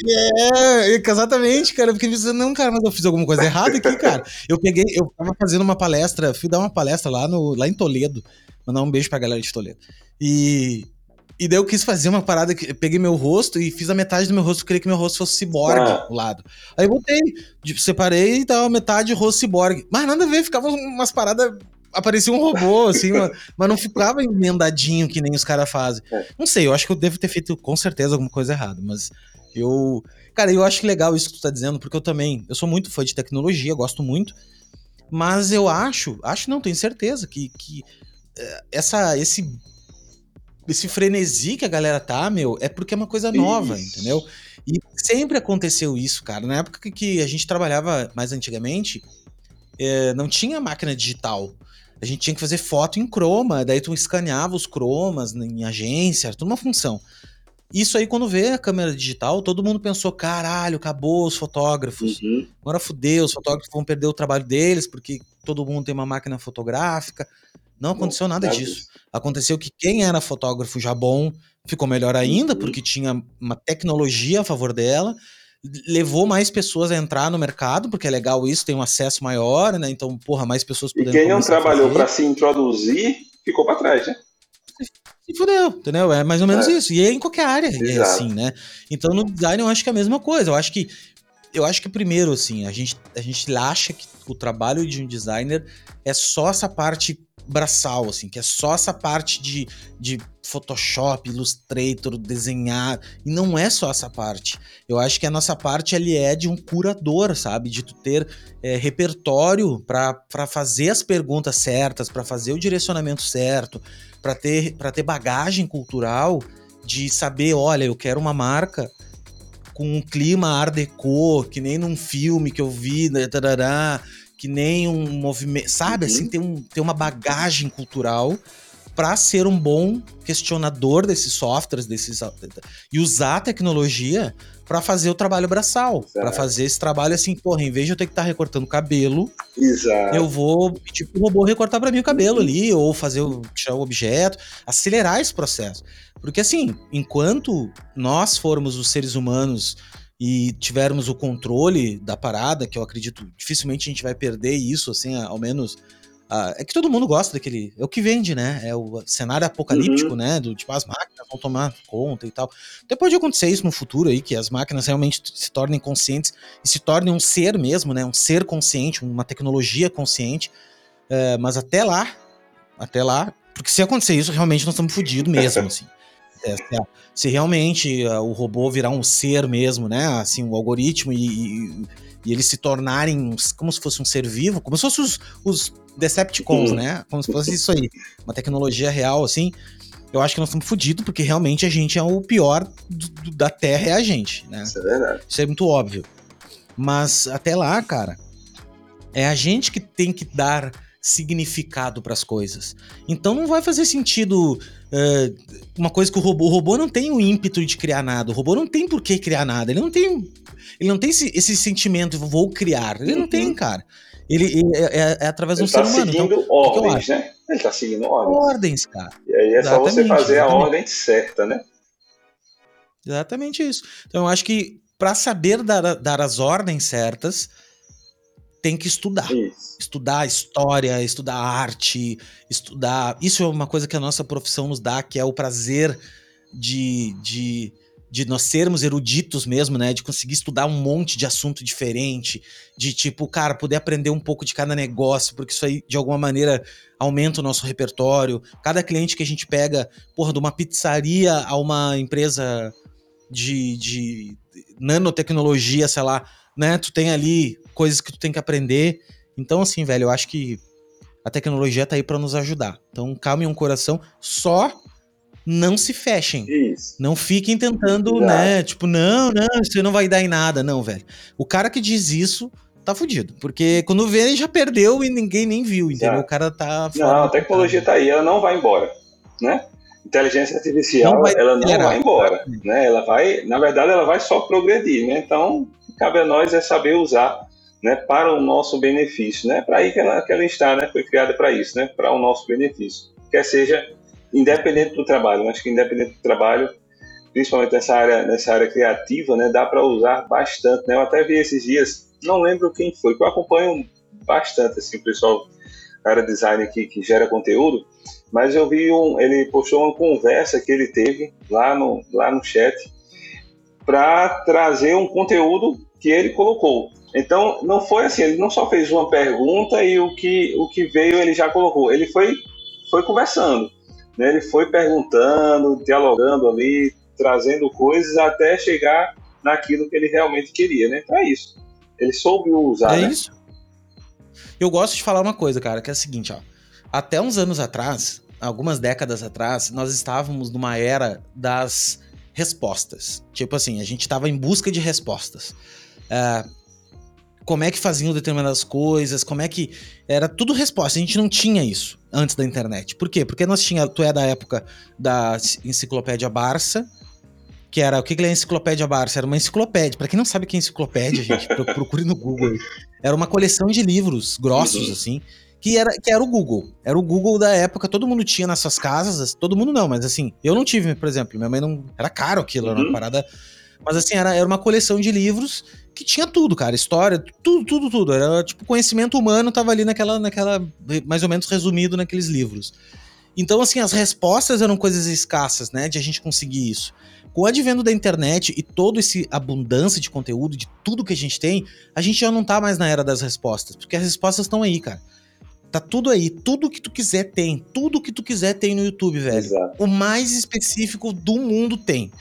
É, exatamente, cara. Porque pensando, não, cara, mas eu fiz alguma coisa errada aqui, cara. Eu peguei, eu tava fazendo uma palestra, fui dar uma palestra lá, no, lá em Toledo. Mandar um beijo pra galera de Toledo. E, e daí eu quis fazer uma parada que peguei meu rosto e fiz a metade do meu rosto, eu queria que meu rosto fosse ciborgue ah. o lado. Aí botei, separei e tava metade rosto ciborgue. Mas nada a ver, ficava umas paradas. Aparecia um robô, assim, mas não ficava emendadinho que nem os caras fazem. É. Não sei, eu acho que eu devo ter feito com certeza alguma coisa errada, mas eu. Cara, eu acho legal isso que tu tá dizendo, porque eu também. Eu sou muito fã de tecnologia, gosto muito. Mas eu acho, acho não, tenho certeza que, que eh, essa, esse esse frenesi que a galera tá, meu, é porque é uma coisa nova, isso. entendeu? E sempre aconteceu isso, cara. Na época que a gente trabalhava mais antigamente, é, não tinha máquina digital. A gente tinha que fazer foto em croma, daí tu escaneava os cromas em agência, era tudo uma função. Isso aí, quando vê a câmera digital, todo mundo pensou: caralho, acabou os fotógrafos. Uhum. Agora fudeu, os fotógrafos vão perder o trabalho deles, porque todo mundo tem uma máquina fotográfica. Não aconteceu nada disso. Aconteceu que quem era fotógrafo já bom ficou melhor ainda, uhum. porque tinha uma tecnologia a favor dela, levou mais pessoas a entrar no mercado, porque é legal isso, tem um acesso maior, né? Então, porra, mais pessoas podendo. E quem não trabalhou para se introduzir ficou para trás, né? Se fudeu, entendeu? É mais ou menos é. isso. E é em qualquer área, é assim, né? Então no design eu acho que é a mesma coisa. Eu acho que eu acho que primeiro, assim, a gente, a gente acha que o trabalho de um designer é só essa parte braçal, assim, que é só essa parte de, de Photoshop, Illustrator, desenhar, e não é só essa parte. Eu acho que a nossa parte ali é de um curador, sabe? De tu ter é, repertório para fazer as perguntas certas, para fazer o direcionamento certo, para ter, ter bagagem cultural de saber, olha, eu quero uma marca com um clima art deco, que nem num filme que eu vi, né, que nem um movimento, sabe? Assim, uhum. Assim, tem, um, tem uma bagagem cultural para ser um bom questionador desses softwares, desses e usar a tecnologia para fazer o trabalho braçal, para fazer esse trabalho assim, porra, em vez de eu ter que estar tá recortando cabelo, Exato. eu vou tipo o robô recortar para mim o cabelo uhum. ali ou fazer o tirar o objeto, acelerar esse processo. Porque assim, enquanto nós formos os seres humanos e tivermos o controle da parada, que eu acredito dificilmente a gente vai perder isso, assim, ao menos. Uh, é que todo mundo gosta daquele. É o que vende, né? É o cenário apocalíptico, uhum. né? Do tipo, as máquinas vão tomar conta e tal. Depois de acontecer isso no futuro aí, que as máquinas realmente se tornem conscientes e se tornem um ser mesmo, né? Um ser consciente, uma tecnologia consciente. Uh, mas até lá, até lá, porque se acontecer isso, realmente nós estamos fodidos mesmo, assim. É, se, se, realmente uh, o robô virar um ser mesmo, né? Assim, o algoritmo e, e, e, eles se tornarem como se fosse um ser vivo, como se fossem os, os Decepticons, né? Como se fosse isso aí. Uma tecnologia real, assim. Eu acho que nós estamos fodidos, porque realmente a gente é o pior do, do, da Terra, é a gente, né? Isso é verdade. Isso é muito óbvio. Mas até lá, cara, é a gente que tem que dar significado para as coisas. Então não vai fazer sentido uh, uma coisa que o robô, o robô não tem o ímpeto de criar nada, o robô não tem por que criar nada, ele não tem, ele não tem esse, esse sentimento de vou criar, ele uhum. não tem, cara. Ele, ele é, é, é, através de um tá ser humano. Seguindo então, ordens, né? Ele tá seguindo ordens. Ordens, cara. E aí é exatamente, só você fazer exatamente. a ordem certa, né? Exatamente isso. Então eu acho que para saber dar, dar as ordens certas, tem que estudar. Isso. Estudar história, estudar arte, estudar. Isso é uma coisa que a nossa profissão nos dá, que é o prazer de, de, de nós sermos eruditos mesmo, né? De conseguir estudar um monte de assunto diferente, de tipo, cara, poder aprender um pouco de cada negócio, porque isso aí, de alguma maneira, aumenta o nosso repertório. Cada cliente que a gente pega, porra, de uma pizzaria a uma empresa de, de nanotecnologia, sei lá, né? Tu tem ali coisas que tu tem que aprender. Então, assim, velho, eu acho que a tecnologia tá aí para nos ajudar. Então, calme um coração, só não se fechem. Isso. Não fiquem tentando, né? Tipo, não, não, isso não vai dar em nada. Não, velho. O cara que diz isso tá fudido. Porque quando vê, ele já perdeu e ninguém nem viu, entendeu? Exato. O cara tá. Não, a tecnologia tá aí, ela não vai embora, né? Inteligência artificial, não ela não vai embora, né? Ela vai, na verdade, ela vai só progredir, né? Então, cabe a nós é saber usar né, para o nosso benefício, né? Para aí que ela, que ela está, né? Foi criada para isso, né? Para o nosso benefício, quer seja independente do trabalho. Acho que independente do trabalho, principalmente nessa área, nessa área criativa, né? Dá para usar bastante, né? Eu até vi esses dias, não lembro quem foi, que eu acompanho bastante assim, o pessoal, cara design que, que gera conteúdo, mas eu vi um, ele postou uma conversa que ele teve lá no lá no chat para trazer um conteúdo que ele colocou. Então, não foi assim, ele não só fez uma pergunta e o que, o que veio ele já colocou. Ele foi, foi conversando, né? ele foi perguntando, dialogando ali, trazendo coisas até chegar naquilo que ele realmente queria, né? Então é isso. Ele soube usar. É né? isso. Eu gosto de falar uma coisa, cara, que é a seguinte, ó. Até uns anos atrás, algumas décadas atrás, nós estávamos numa era das respostas. Tipo assim, a gente estava em busca de respostas. Uh, como é que faziam determinadas coisas, como é que. Era tudo resposta. A gente não tinha isso antes da internet. Por quê? Porque nós tinha. Tu é da época da enciclopédia Barça, que era. O que, que é a enciclopédia Barça? Era uma enciclopédia. Para quem não sabe o que é enciclopédia, gente, procure no Google. Era uma coleção de livros grossos, uhum. assim que era, que era o Google. Era o Google da época, todo mundo tinha nas suas casas, todo mundo não, mas assim, eu não tive, por exemplo, minha mãe não. Era caro aquilo, era uma uhum. parada. Mas assim, era, era uma coleção de livros que tinha tudo, cara. História, tudo, tudo, tudo. Era tipo, conhecimento humano tava ali naquela, naquela. mais ou menos resumido naqueles livros. Então, assim, as respostas eram coisas escassas, né? De a gente conseguir isso. Com o advento da internet e toda essa abundância de conteúdo, de tudo que a gente tem, a gente já não tá mais na era das respostas. Porque as respostas estão aí, cara Tá tudo aí. Tudo que tu quiser tem. Tudo que tu quiser tem no YouTube, velho. Exato. O mais específico do mundo tem.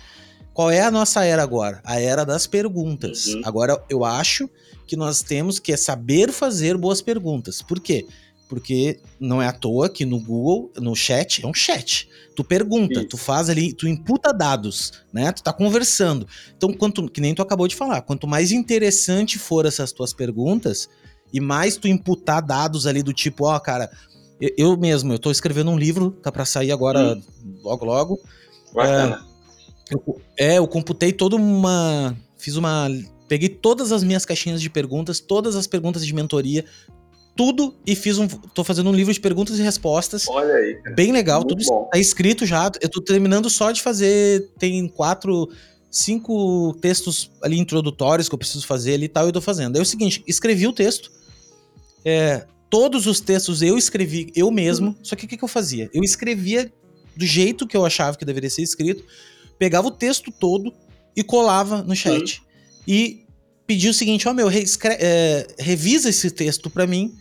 Qual é a nossa era agora? A era das perguntas. Uhum. Agora, eu acho que nós temos que saber fazer boas perguntas. Por quê? Porque não é à toa que no Google, no chat, é um chat. Tu pergunta, Isso. tu faz ali, tu imputa dados, né? Tu tá conversando. Então, quanto, que nem tu acabou de falar, quanto mais interessante for essas tuas perguntas, e mais tu imputar dados ali do tipo, ó, oh, cara, eu, eu, mesmo, eu tô escrevendo um livro, tá para sair agora hum. logo logo. Bacana. É, eu, é, eu computei toda uma, fiz uma, peguei todas as minhas caixinhas de perguntas, todas as perguntas de mentoria, tudo e fiz um. tô fazendo um livro de perguntas e respostas. Olha aí. Cara. Bem legal, Muito tudo bom. tá escrito já. Eu tô terminando só de fazer. Tem quatro, cinco textos ali introdutórios que eu preciso fazer ali e tal, eu tô fazendo. É o seguinte, escrevi o texto, é, todos os textos eu escrevi eu mesmo, uhum. só que o que, que eu fazia? Eu escrevia do jeito que eu achava que deveria ser escrito, pegava o texto todo e colava no chat. Uhum. E pedia o seguinte: ó, oh, meu, é, revisa esse texto para mim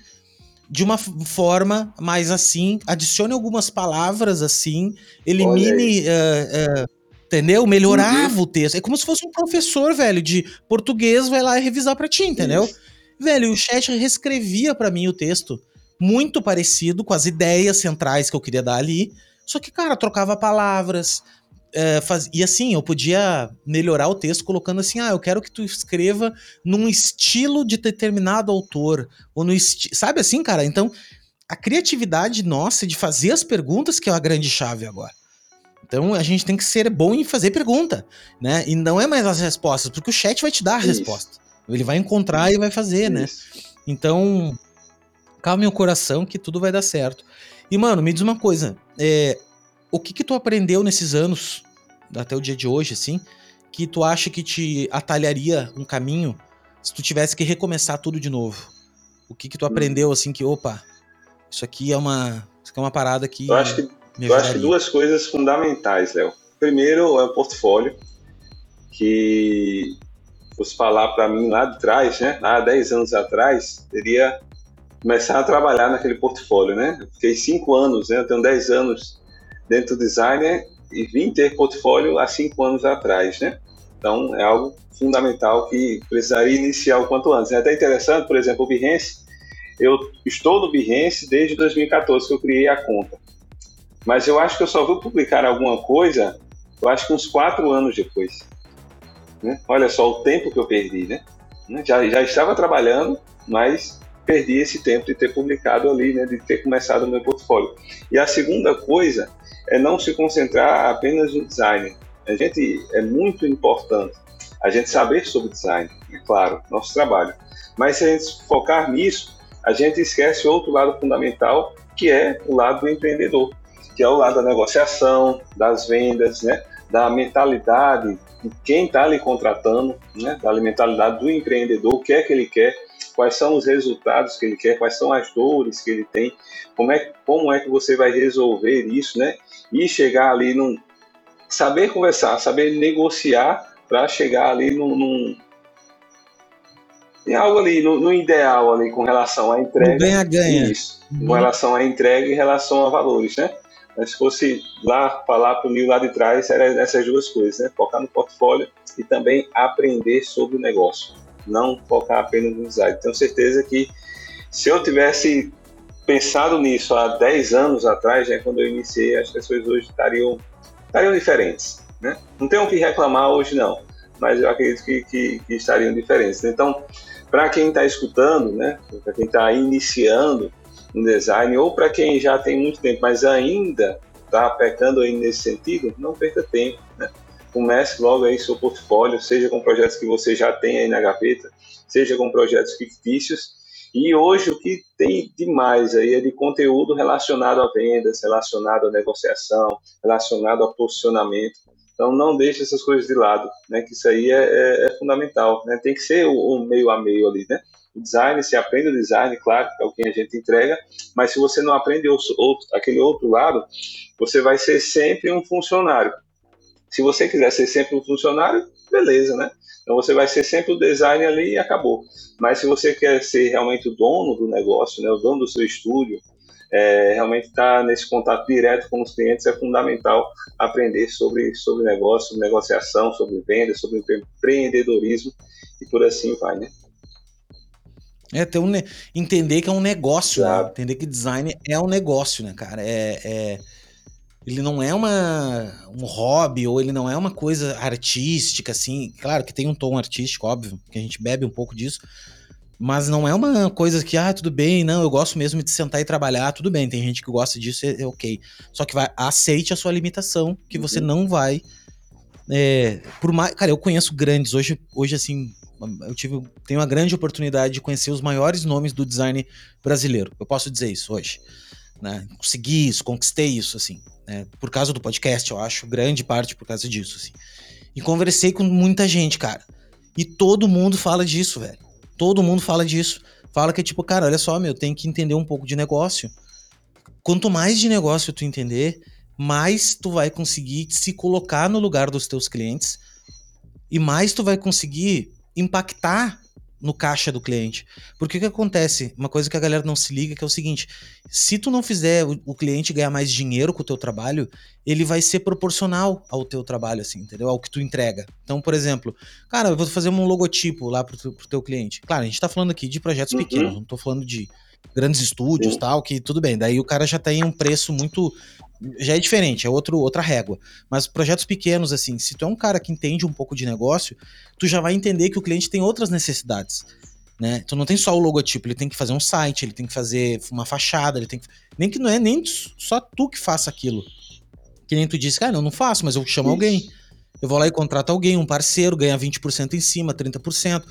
de uma forma mais assim, adicione algumas palavras assim, elimine. Uh, uh, entendeu? Melhorava uhum. o texto. É como se fosse um professor, velho, de português, vai lá e revisar pra ti, entendeu? Isso. Velho, o chat reescrevia para mim o texto muito parecido com as ideias centrais que eu queria dar ali. Só que, cara, trocava palavras. É, faz... E assim, eu podia melhorar o texto colocando assim: ah, eu quero que tu escreva num estilo de determinado autor. Ou no esti... Sabe assim, cara? Então, a criatividade nossa de fazer as perguntas que é a grande chave agora. Então a gente tem que ser bom em fazer pergunta, né? E não é mais as respostas, porque o chat vai te dar a Isso. resposta. Ele vai encontrar e vai fazer, né? Então, calme o coração que tudo vai dar certo. E, mano, me diz uma coisa. É, o que que tu aprendeu nesses anos, até o dia de hoje, assim, que tu acha que te atalharia um caminho se tu tivesse que recomeçar tudo de novo? O que que tu hum. aprendeu, assim, que, opa, isso aqui é uma, isso aqui é uma parada que... Eu acho que, eu acho que duas coisas fundamentais, Léo. Primeiro é o portfólio, que fosse falar para mim lá de trás, né, há 10 anos atrás, teria começar a trabalhar naquele portfólio, né? Eu fiquei 5 anos, né? Eu tenho 10 anos dentro do designer e vim ter portfólio há 5 anos atrás, né? Então, é algo fundamental que precisaria iniciar o quanto antes. É até interessante, por exemplo, o Behance, eu estou no Behance desde 2014 que eu criei a conta. Mas eu acho que eu só vou publicar alguma coisa, eu acho que uns 4 anos depois. Né? Olha só o tempo que eu perdi, né? Já, já estava trabalhando, mas perdi esse tempo de ter publicado ali, né? De ter começado o meu portfólio. E a segunda coisa é não se concentrar apenas no design. A gente é muito importante a gente saber sobre design, é claro, nosso trabalho. Mas se a gente focar nisso, a gente esquece outro lado fundamental, que é o lado do empreendedor, que é o lado da negociação, das vendas, né? da mentalidade de quem está lhe contratando, né, da mentalidade do empreendedor, o que é que ele quer, quais são os resultados que ele quer, quais são as dores que ele tem, como é, como é que você vai resolver isso, né? E chegar ali num. Saber conversar, saber negociar para chegar ali num, num tem algo ali no, no, ideal ali com relação à entrega. Ganha-ganha. Isso. Com uhum. relação à entrega e em relação a valores, né? Mas se fosse lá falar para o Nil lá de trás, era essas duas coisas, né? Focar no portfólio e também aprender sobre o negócio. Não focar apenas no design. Tenho certeza que se eu tivesse pensado nisso há 10 anos atrás, né, quando eu iniciei, as coisas hoje estariam, estariam diferentes. Né? Não tenho o que reclamar hoje, não, mas eu acredito que, que, que estariam diferentes. Então, para quem está escutando, né, para quem está iniciando, no design, ou para quem já tem muito tempo, mas ainda está pecando aí nesse sentido, não perca tempo, né? Comece logo aí seu portfólio, seja com projetos que você já tem aí na gaveta, seja com projetos fictícios. E hoje o que tem demais aí é de conteúdo relacionado a vendas, relacionado à negociação, relacionado a posicionamento. Então não deixe essas coisas de lado, né? Que isso aí é, é, é fundamental, né? Tem que ser o, meio a meio ali, né? o design, você aprende o design, claro, é o que a gente entrega, mas se você não aprende outro, aquele outro lado, você vai ser sempre um funcionário. Se você quiser ser sempre um funcionário, beleza, né? Então você vai ser sempre o design ali e acabou. Mas se você quer ser realmente o dono do negócio, né, o dono do seu estúdio, é, realmente estar tá nesse contato direto com os clientes é fundamental aprender sobre, sobre negócio, sobre negociação, sobre venda, sobre empreendedorismo e por assim vai, né? É, ter um, entender que é um negócio, né? entender que design é um negócio, né, cara? É, é, ele não é uma, um hobby ou ele não é uma coisa artística, assim. Claro que tem um tom artístico, óbvio, que a gente bebe um pouco disso, mas não é uma coisa que, ah, tudo bem, não, eu gosto mesmo de sentar e trabalhar, tudo bem, tem gente que gosta disso, é, é ok. Só que vai, aceite a sua limitação, que uhum. você não vai. É, por mais. Cara, eu conheço grandes, hoje, hoje assim, eu tive, tenho uma grande oportunidade de conhecer os maiores nomes do design brasileiro. Eu posso dizer isso hoje. Né? Consegui isso, conquistei isso, assim. Né? Por causa do podcast, eu acho, grande parte por causa disso, assim. E conversei com muita gente, cara. E todo mundo fala disso, velho. Todo mundo fala disso. Fala que é tipo, cara, olha só, meu, tem que entender um pouco de negócio. Quanto mais de negócio tu entender, mais tu vai conseguir se colocar no lugar dos teus clientes e mais tu vai conseguir impactar no caixa do cliente. Porque o que acontece? Uma coisa que a galera não se liga que é o seguinte: se tu não fizer o, o, cliente ganhar mais dinheiro com o teu trabalho, ele vai ser proporcional ao teu trabalho, assim, entendeu? Ao que tu entrega. Então, por exemplo, cara, eu vou fazer um logotipo lá pro, pro teu cliente. Claro, a gente tá falando aqui de projetos uhum. pequenos, não tô falando de grandes estúdios tal, que tudo bem. Daí o cara já tem um preço muito já é diferente, é outro, outra régua. Mas projetos pequenos, assim, se tu é um cara que entende um pouco de negócio, tu já vai entender que o cliente tem outras necessidades. Né? Tu não tem só o logotipo, ele tem que fazer um site, ele tem que fazer uma fachada, ele tem que. Nem que não é nem só tu que faça aquilo. Que nem tu disse, cara, eu não faço, mas eu chamo Isso. alguém. Eu vou lá e contrato alguém, um parceiro, ganha 20% em cima, 30%.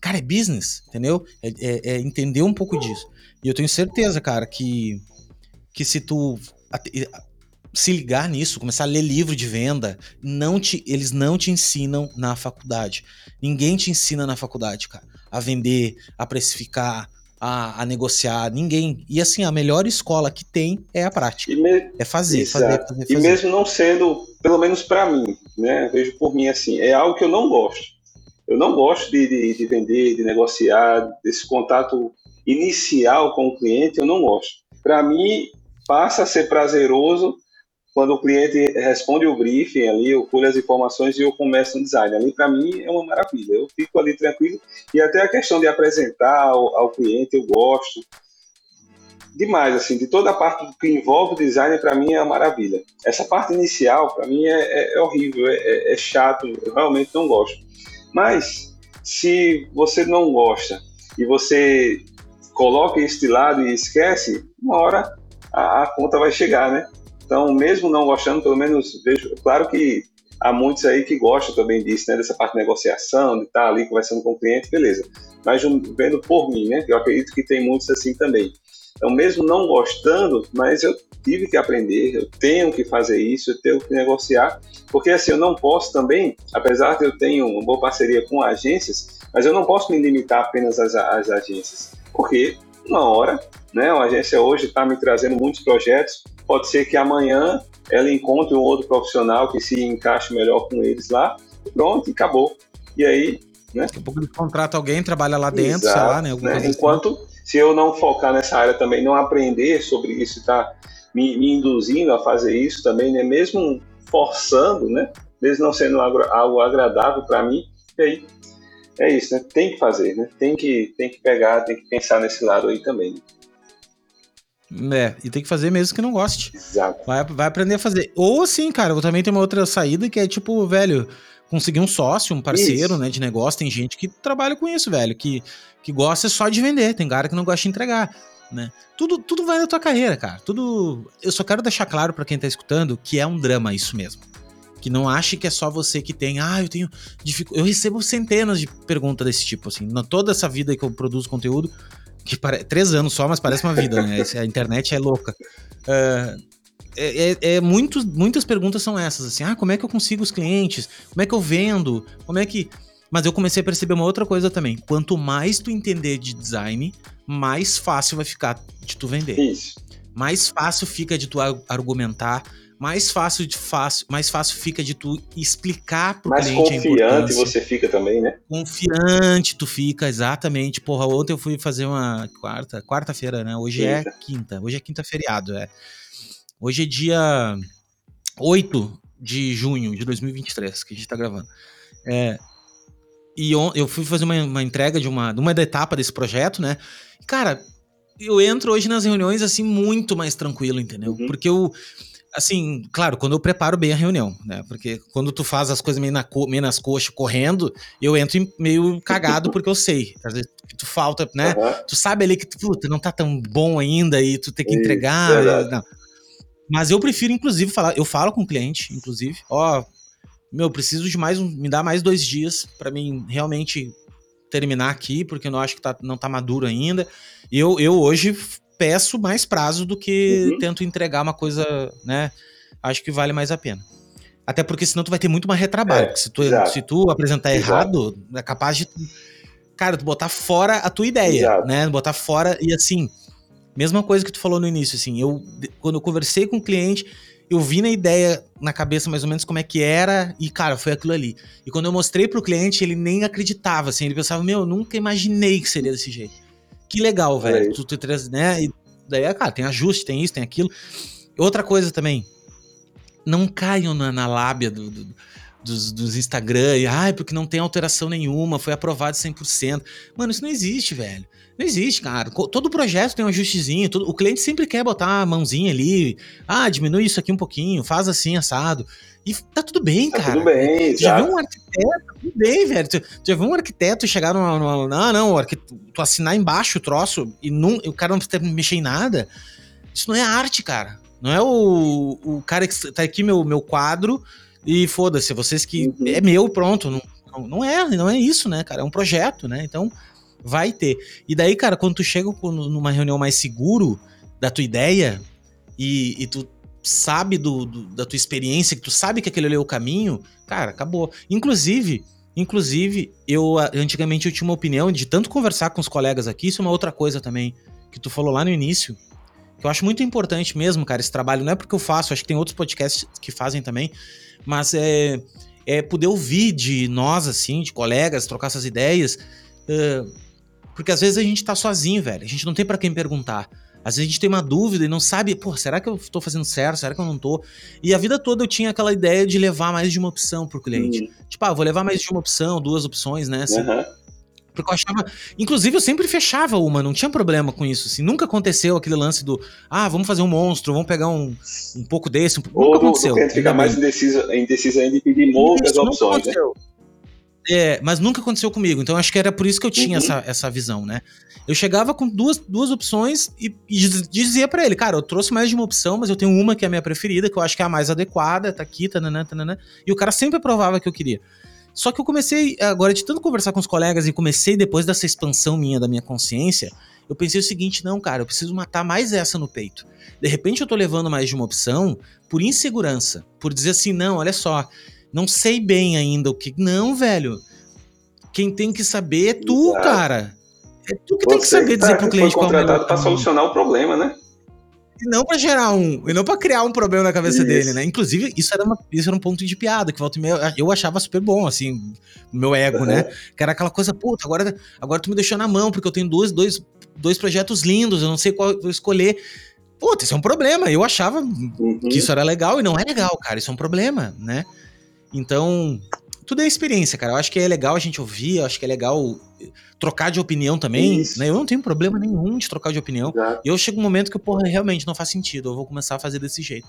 Cara, é business, entendeu? É, é, é entender um pouco disso. E eu tenho certeza, cara, que, que se tu se ligar nisso, começar a ler livro de venda, não te, eles não te ensinam na faculdade. Ninguém te ensina na faculdade, cara, a vender, a precificar, a, a negociar, ninguém. E assim, a melhor escola que tem é a prática. Me... É fazer, fazer, fazer, fazer, E mesmo não sendo, pelo menos para mim, né, vejo por mim assim, é algo que eu não gosto. Eu não gosto de, de, de vender, de negociar, desse contato inicial com o cliente, eu não gosto. Para mim, passa a ser prazeroso quando o cliente responde o briefing ali, eu colho as informações e eu começo no design. Ali, para mim, é uma maravilha. Eu fico ali tranquilo. E até a questão de apresentar ao, ao cliente, eu gosto demais, assim, de toda a parte que envolve o design, para mim é uma maravilha. Essa parte inicial, para mim, é, é, é horrível, é, é, é, chato, eu realmente não gosto. Mas, se você não gosta e você coloca isso de lado e esquece, uma hora a, a conta vai chegar, né? Então, mesmo não gostando, pelo menos vejo. Claro que há muitos aí que gostam também disso, né? Dessa parte de negociação, de estar ali conversando com o cliente, beleza. Mas vendo por mim, né? Eu acredito que tem muitos assim também. Então, mesmo não gostando, mas eu tive que aprender, eu tenho que fazer isso, eu tenho que negociar, porque assim, eu não posso também, apesar de eu ter uma boa parceria com agências, mas eu não posso me limitar apenas às, às agências, porque uma hora, né, uma agência hoje está me trazendo muitos projetos, pode ser que amanhã ela encontre um outro profissional que se encaixe melhor com eles lá, pronto, acabou. E aí, né? Daqui a pouco ele contrata alguém, trabalha lá dentro, Exato, sei lá, né? né? Assim. Enquanto, assim. se eu não focar nessa área também, não aprender sobre isso, tá me, me induzindo a fazer isso também, né? Mesmo forçando, né? Mesmo não sendo algo, algo agradável para mim, e aí é isso, né? Tem que fazer, né? Tem que, tem que pegar, tem que pensar nesse lado aí também. Né? É, e tem que fazer mesmo que não goste. Exato. Vai, vai aprender a fazer. Ou assim, cara, eu também tenho uma outra saída que é tipo, velho, conseguir um sócio, um parceiro, isso. né, de negócio. Tem gente que trabalha com isso, velho, que, que gosta só de vender. Tem cara que não gosta de entregar, né? Tudo, tudo vai na tua carreira, cara. Tudo. Eu só quero deixar claro para quem tá escutando que é um drama isso mesmo. Que não ache que é só você que tem, ah, eu tenho dificuldade. Eu recebo centenas de perguntas desse tipo, assim. Na toda essa vida que eu produzo conteúdo, que pare... três anos só, mas parece uma vida, né? a internet é louca. Uh, é, é, é muitos, muitas perguntas são essas, assim, ah, como é que eu consigo os clientes? Como é que eu vendo? Como é que... Mas eu comecei a perceber uma outra coisa também. Quanto mais tu entender de design, mais fácil vai ficar de tu vender. Isso. Mais fácil fica de tu argumentar, mais fácil de fácil, mais fácil fica de tu explicar pro mais cliente Mais confiante você fica também, né? Confiante tu fica, exatamente. Porra, ontem eu fui fazer uma quarta, quarta-feira, né? Hoje é quinta. é quinta. Hoje é quinta feriado, é. Hoje é dia 8 de junho de 2023 que a gente tá gravando. É, e eu fui fazer uma, uma entrega de uma, de uma etapa desse projeto, né? Cara, eu entro hoje nas reuniões assim muito mais tranquilo, entendeu? Uhum. Porque eu assim, claro, quando eu preparo bem a reunião, né? Porque quando tu faz as coisas meio, na co meio nas coxas, correndo, eu entro meio cagado porque eu sei. Às vezes tu falta, né? Uhum. Tu sabe ali que puta, não tá tão bom ainda e tu tem que entregar. Isso, Mas eu prefiro, inclusive, falar. Eu falo com o cliente, inclusive, ó, meu, preciso de mais um. Me dá mais dois dias para mim realmente terminar aqui, porque eu não acho que tá, não tá maduro ainda. Eu, eu hoje peço mais prazo do que uhum. tento entregar uma coisa, né? Acho que vale mais a pena. Até porque senão tu vai ter muito mais retrabalho. É, se, tu, se tu apresentar exato. errado, é capaz de. Cara, tu botar fora a tua ideia, exato. né? Botar fora. E assim, mesma coisa que tu falou no início, assim, eu quando eu conversei com o cliente, eu vi na ideia, na cabeça mais ou menos como é que era, e cara, foi aquilo ali. E quando eu mostrei pro cliente, ele nem acreditava, assim, ele pensava, meu, eu nunca imaginei que seria desse jeito. Que legal, velho. É tu, tu, né? E daí, ah, cara, tem ajuste, tem isso, tem aquilo. Outra coisa também, não caiam na, na lábia do, do, dos, dos Instagram e, ai, porque não tem alteração nenhuma, foi aprovado 100%. Mano, isso não existe, velho. Não existe, cara. Todo projeto tem um ajustezinho. Todo, o cliente sempre quer botar a mãozinha ali. Ah, diminui isso aqui um pouquinho, faz assim, assado. E tá tudo bem, tá cara. Tudo bem, tu já viu um arquiteto? Tudo bem, velho. Tu, tu já viu um arquiteto chegar numa. numa não, não, tu assinar embaixo o troço e não, o cara não precisa mexer em nada. Isso não é arte, cara. Não é o, o cara que tá aqui, meu, meu quadro, e foda-se, vocês que. Uhum. É meu, pronto. Não, não é, não é isso, né, cara? É um projeto, né? Então, vai ter. E daí, cara, quando tu chega numa reunião mais seguro da tua ideia e, e tu sabe do, do, da tua experiência, que tu sabe que aquele ali é o caminho, cara, acabou. Inclusive, inclusive, eu antigamente eu tinha uma opinião de tanto conversar com os colegas aqui, isso é uma outra coisa também, que tu falou lá no início, que eu acho muito importante mesmo, cara, esse trabalho. Não é porque eu faço, acho que tem outros podcasts que fazem também, mas é, é poder ouvir de nós, assim, de colegas, trocar essas ideias. Porque às vezes a gente tá sozinho, velho. A gente não tem para quem perguntar. Às vezes a gente tem uma dúvida e não sabe, pô, será que eu tô fazendo certo? Será que eu não tô? E a vida toda eu tinha aquela ideia de levar mais de uma opção pro cliente. Uhum. Tipo, ah, vou levar mais de uma opção, duas opções, né? Assim, uhum. Porque eu achava. Inclusive, eu sempre fechava uma, não tinha problema com isso. Assim, nunca aconteceu aquele lance do. Ah, vamos fazer um monstro, vamos pegar um, um pouco desse. Um... Ou nunca do, aconteceu. Ou ficar mais indeciso, indeciso ainda e pedir muitas opções. Né? É, mas nunca aconteceu comigo. Então acho que era por isso que eu tinha uhum. essa, essa visão, né? Eu chegava com duas, duas opções e, e dizia para ele, cara, eu trouxe mais de uma opção, mas eu tenho uma que é a minha preferida, que eu acho que é a mais adequada, tá aqui, tananã, tananã. E o cara sempre aprovava que eu queria. Só que eu comecei, agora, de tanto conversar com os colegas e comecei depois dessa expansão minha da minha consciência, eu pensei o seguinte: não, cara, eu preciso matar mais essa no peito. De repente eu tô levando mais de uma opção por insegurança, por dizer assim, não, olha só, não sei bem ainda o que. Não, velho. Quem tem que saber é tu, cara. É tu que Você tem que saber dizer tá, pro cliente foi contratado para solucionar o problema, né? E não para gerar um, e não para criar um problema na cabeça isso. dele, né? Inclusive, isso era, uma, isso era um ponto de piada, que volta e meia, eu achava super bom, assim, meu ego, uhum. né? Que era aquela coisa, puta, agora, agora tu me deixou na mão, porque eu tenho dois, dois, dois projetos lindos, eu não sei qual eu escolher. Puta, isso é um problema. Eu achava uhum. que isso era legal e não é legal, cara. Isso é um problema, né? Então, tudo é experiência, cara. Eu acho que é legal a gente ouvir, eu acho que é legal trocar de opinião também, né? Eu não tenho problema nenhum de trocar de opinião. Exato. E eu chego um momento que, porra, realmente não faz sentido. Eu vou começar a fazer desse jeito.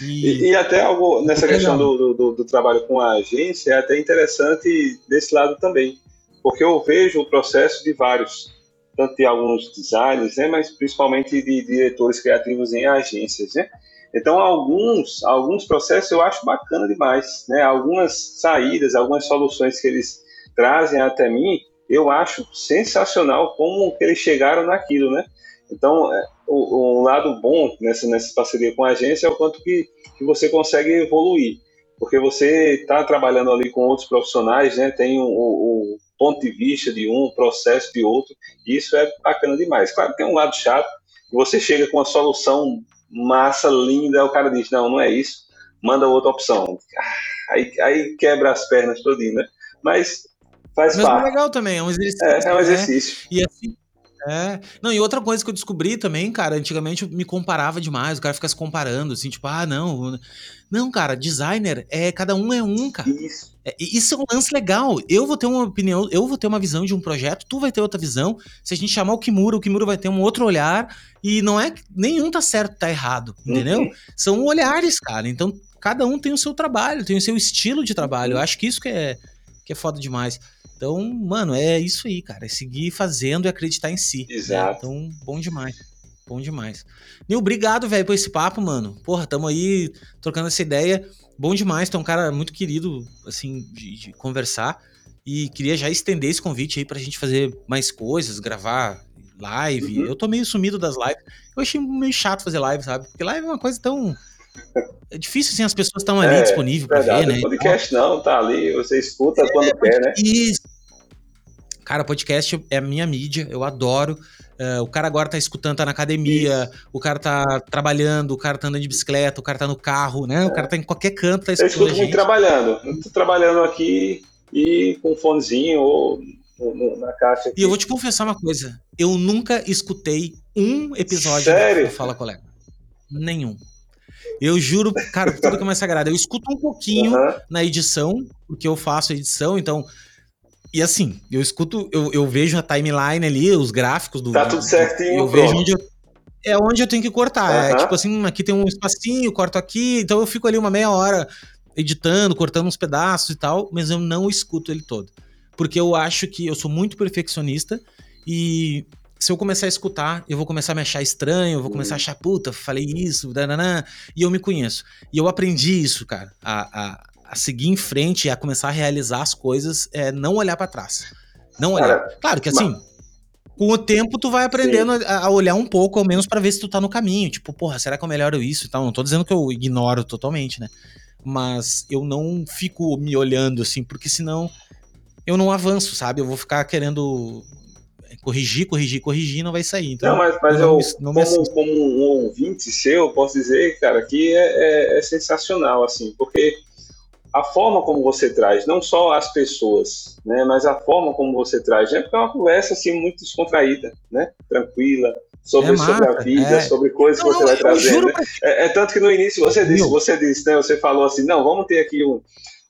E, e, e até algo nessa é questão do, do, do, trabalho com a agência é até interessante desse lado também. Porque eu vejo o processo de vários, tanto de alguns designers, né? Mas principalmente de diretores criativos em agências, né? Então, alguns, alguns processos eu acho bacana demais, né? Algumas saídas, algumas soluções que eles trazem até mim, eu acho sensacional como que eles chegaram naquilo, né? Então, é, o, o lado bom nessa, nessa parceria com a agência é o quanto que, que você consegue evoluir, porque você está trabalhando ali com outros profissionais, né? Tem o, o ponto de vista de um, o processo de outro, e isso é bacana demais. Claro tem um lado chato, você chega com a solução massa, linda. O cara diz: não, não é isso, manda outra opção. Ah, aí, aí quebra as pernas todinho, né? Mas faz Mas é parte. é legal também, é um exercício. É, é um né? exercício. Né? E assim, é. Não, e outra coisa que eu descobri também, cara, antigamente eu me comparava demais, o cara fica se comparando, assim, tipo, ah, não. Não, cara, designer é cada um é um, cara. Isso. É, isso é um lance legal. Eu vou ter uma opinião, eu vou ter uma visão de um projeto, tu vai ter outra visão. Se a gente chamar o Kimura, o Kimura vai ter um outro olhar. E não é nenhum tá certo, tá errado, entendeu? Uhum. São olhares, cara. Então, cada um tem o seu trabalho, tem o seu estilo de trabalho. Eu acho que isso que é, que é foda demais. Então, mano, é isso aí, cara. É seguir fazendo e acreditar em si. Exato. Né? Então, bom demais. Bom demais. Nil, obrigado, velho, por esse papo, mano. Porra, tamo aí trocando essa ideia. Bom demais, tu é um cara muito querido, assim, de, de conversar. E queria já estender esse convite aí pra gente fazer mais coisas, gravar live. Uhum. Eu tô meio sumido das lives. Eu achei meio chato fazer live, sabe? Porque live é uma coisa tão. É difícil, assim, as pessoas estão ali é, disponíveis pra ver, né? Podcast não, tá ali, você escuta é, quando quer, né? Isso. Cara, podcast é a minha mídia, eu adoro. Uh, o cara agora tá escutando, tá na academia, Isso. o cara tá trabalhando, o cara tá andando de bicicleta, o cara tá no carro, né? É. O cara tá em qualquer canto, tá escutando. Eu escuto muito trabalhando. Eu tô trabalhando aqui e com um fonezinho ou na caixa. Aqui. E eu vou te confessar uma coisa: eu nunca escutei um episódio Sério? do Fala Colega. Nenhum. Eu juro, cara, tudo que é mais sagrado. Eu escuto um pouquinho uhum. na edição, porque eu faço edição, então. E assim, eu escuto, eu, eu vejo a timeline ali, os gráficos do. Tá tudo certinho. Eu vejo onde eu, é onde eu tenho que cortar. Uhum. É tipo assim, aqui tem um espacinho, corto aqui, então eu fico ali uma meia hora editando, cortando uns pedaços e tal, mas eu não escuto ele todo. Porque eu acho que eu sou muito perfeccionista e se eu começar a escutar, eu vou começar a me achar estranho, eu vou começar a achar, puta, falei isso, dananã, e eu me conheço. E eu aprendi isso, cara, a, a, a seguir em frente, a começar a realizar as coisas, é não olhar para trás. Não olhar. Cara, claro que assim, mas... com o tempo tu vai aprendendo a, a, olhar um pouco, ao menos para ver se tu tá no caminho. Tipo, porra, será que eu melhoro isso e tal? Não tô dizendo que eu ignoro totalmente, né? Mas eu não fico me olhando assim, porque senão eu não avanço, sabe? Eu vou ficar querendo corrigir, corrigir, corrigir, não vai sair. Então, não, mas, mas eu, não me, não como, como, um ouvinte seu, posso dizer, cara, que é, é, é, sensacional, assim, porque a forma como você traz, não só as pessoas, né, mas a forma como você traz, né, porque é uma conversa, assim, muito descontraída, né, tranquila, sobre, é sobre a vida, é. sobre coisas não, que você vai trazer, né? é, é, tanto que no início você disse, você disse, né, você falou assim, não, vamos ter aqui um,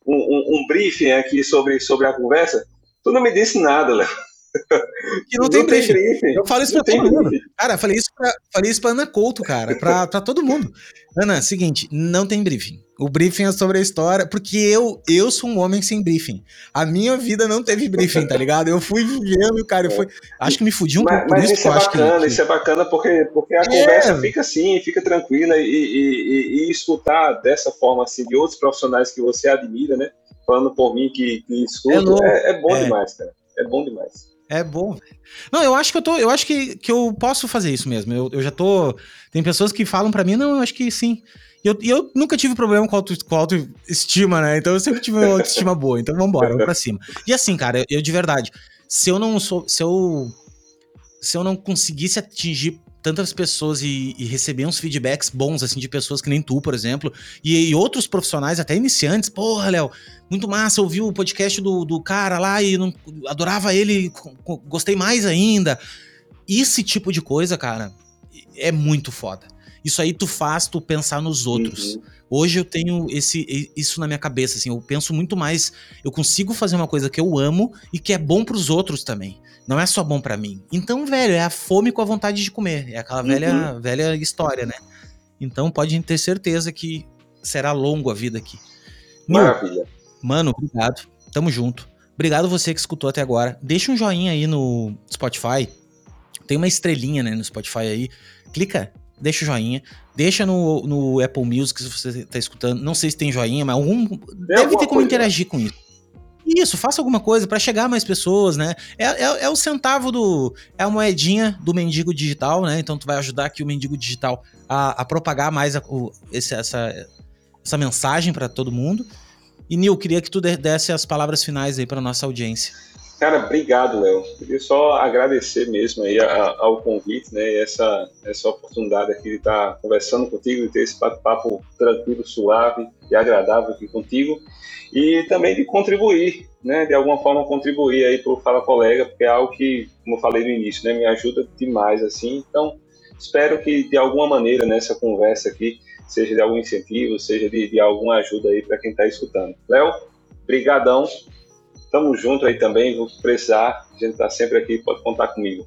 um, um, um briefing aqui sobre, sobre a conversa, tu não me disse nada, Léo. Que não, não tem, briefing. briefing. Eu falo isso não pra todo mundo. Cara, falei isso pra, falei isso pra Ana Couto, cara, pra, pra todo mundo. Ana, seguinte, não tem briefing. O briefing é sobre a história, porque eu, eu sou um homem sem briefing. A minha vida não teve briefing, tá ligado? Eu fui vivendo, cara, eu fui. Acho que me fudi um mas, pouco mas isso. Isso é bacana, que... isso é bacana porque, porque a é. conversa fica assim, fica tranquila e, e, e, e, escutar dessa forma assim de outros profissionais que você admira, né? Falando por mim que, que escuto, é, é, é bom é. demais, cara. É bom demais. É bom. Não, eu acho que eu tô. Eu acho que, que eu posso fazer isso mesmo. Eu, eu já tô. Tem pessoas que falam para mim, não, eu acho que sim. E eu, eu nunca tive problema com, auto, com autoestima, né? Então eu sempre tive uma autoestima boa. Então vambora, vamos pra cima. E assim, cara, eu, eu de verdade, se eu não sou. Se eu. Se eu não conseguisse atingir tantas pessoas e, e, receber uns feedbacks bons, assim, de pessoas que nem tu, por exemplo, e, e outros profissionais, até iniciantes. Porra, Léo, muito massa, ouvi o podcast do, do cara lá e não, adorava ele, gostei mais ainda. Esse tipo de coisa, cara, é muito foda. Isso aí tu faz tu pensar nos outros. Uhum. Hoje eu tenho esse isso na minha cabeça, assim, eu penso muito mais, eu consigo fazer uma coisa que eu amo e que é bom para os outros também. Não é só bom para mim. Então, velho, é a fome com a vontade de comer. É aquela uhum. velha, velha história, né? Então pode ter certeza que será longo a vida aqui. Maravilha. Mano, obrigado. Tamo junto. Obrigado você que escutou até agora. Deixa um joinha aí no Spotify. Tem uma estrelinha, né, no Spotify aí. Clica, deixa o joinha. Deixa no, no Apple Music se você tá escutando. Não sei se tem joinha, mas algum. deve ter como interagir com isso. Isso, faça alguma coisa para chegar a mais pessoas, né? É, é, é, o centavo do. É a moedinha do mendigo digital, né? Então tu vai ajudar aqui o mendigo digital a, a propagar mais a, o, esse, essa, essa mensagem para todo mundo. E Nil, queria que tu desse as palavras finais aí para nossa audiência. Cara, obrigado, Léo. Queria só agradecer mesmo aí ao convite, né? Essa, essa oportunidade aqui de estar conversando contigo, de ter esse bate-papo tranquilo, suave e agradável aqui contigo. E também de contribuir, né? De alguma forma contribuir aí para o Fala Colega, porque é algo que, como eu falei no início, né? Me ajuda demais, assim. Então, espero que de alguma maneira nessa conversa aqui, seja de algum incentivo, seja de, de alguma ajuda aí para quem está escutando. Léo, brigadão Tamo junto aí também, vou precisar, a gente tá sempre aqui, pode contar comigo.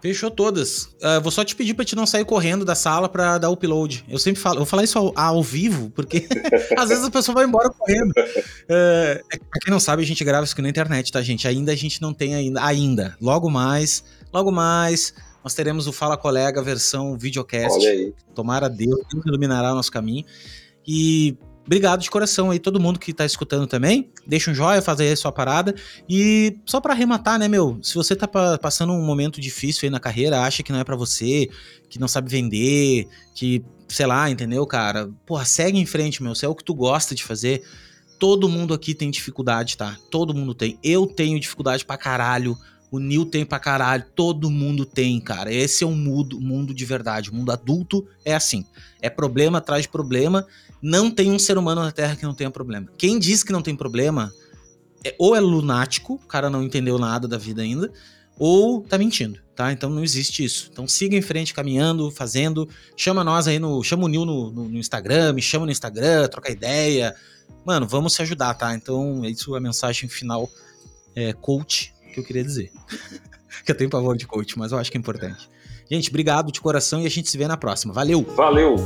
Fechou todas. Uh, vou só te pedir para te não sair correndo da sala para dar upload. Eu sempre falo, eu vou falar isso ao, ao vivo, porque às vezes a pessoa vai embora correndo. Uh, pra quem não sabe, a gente grava isso aqui na internet, tá, gente? Ainda a gente não tem ainda. Ainda. Logo mais, logo mais, nós teremos o Fala Colega versão videocast. Olha aí. Tomara Deus, Deus iluminará o nosso caminho. E Obrigado de coração aí, todo mundo que tá escutando também. Deixa um joia, faz aí a sua parada. E só para arrematar, né, meu? Se você tá passando um momento difícil aí na carreira, acha que não é para você, que não sabe vender, que, sei lá, entendeu, cara? Porra, segue em frente, meu. Se é o que tu gosta de fazer. Todo mundo aqui tem dificuldade, tá? Todo mundo tem. Eu tenho dificuldade pra caralho. O Nil tem pra caralho, todo mundo tem, cara. Esse é um mundo, mundo de verdade. O mundo adulto é assim. É problema atrás de problema não tem um ser humano na Terra que não tenha problema. Quem diz que não tem problema, é, ou é lunático, o cara não entendeu nada da vida ainda, ou tá mentindo, tá? Então não existe isso. Então siga em frente, caminhando, fazendo. Chama nós aí no. Chama o Nil no, no, no Instagram, me chama no Instagram, troca ideia. Mano, vamos se ajudar, tá? Então, isso é a mensagem final é, coach que eu queria dizer. que eu tenho pavor de coach, mas eu acho que é importante. Gente, obrigado de coração e a gente se vê na próxima. Valeu! Valeu!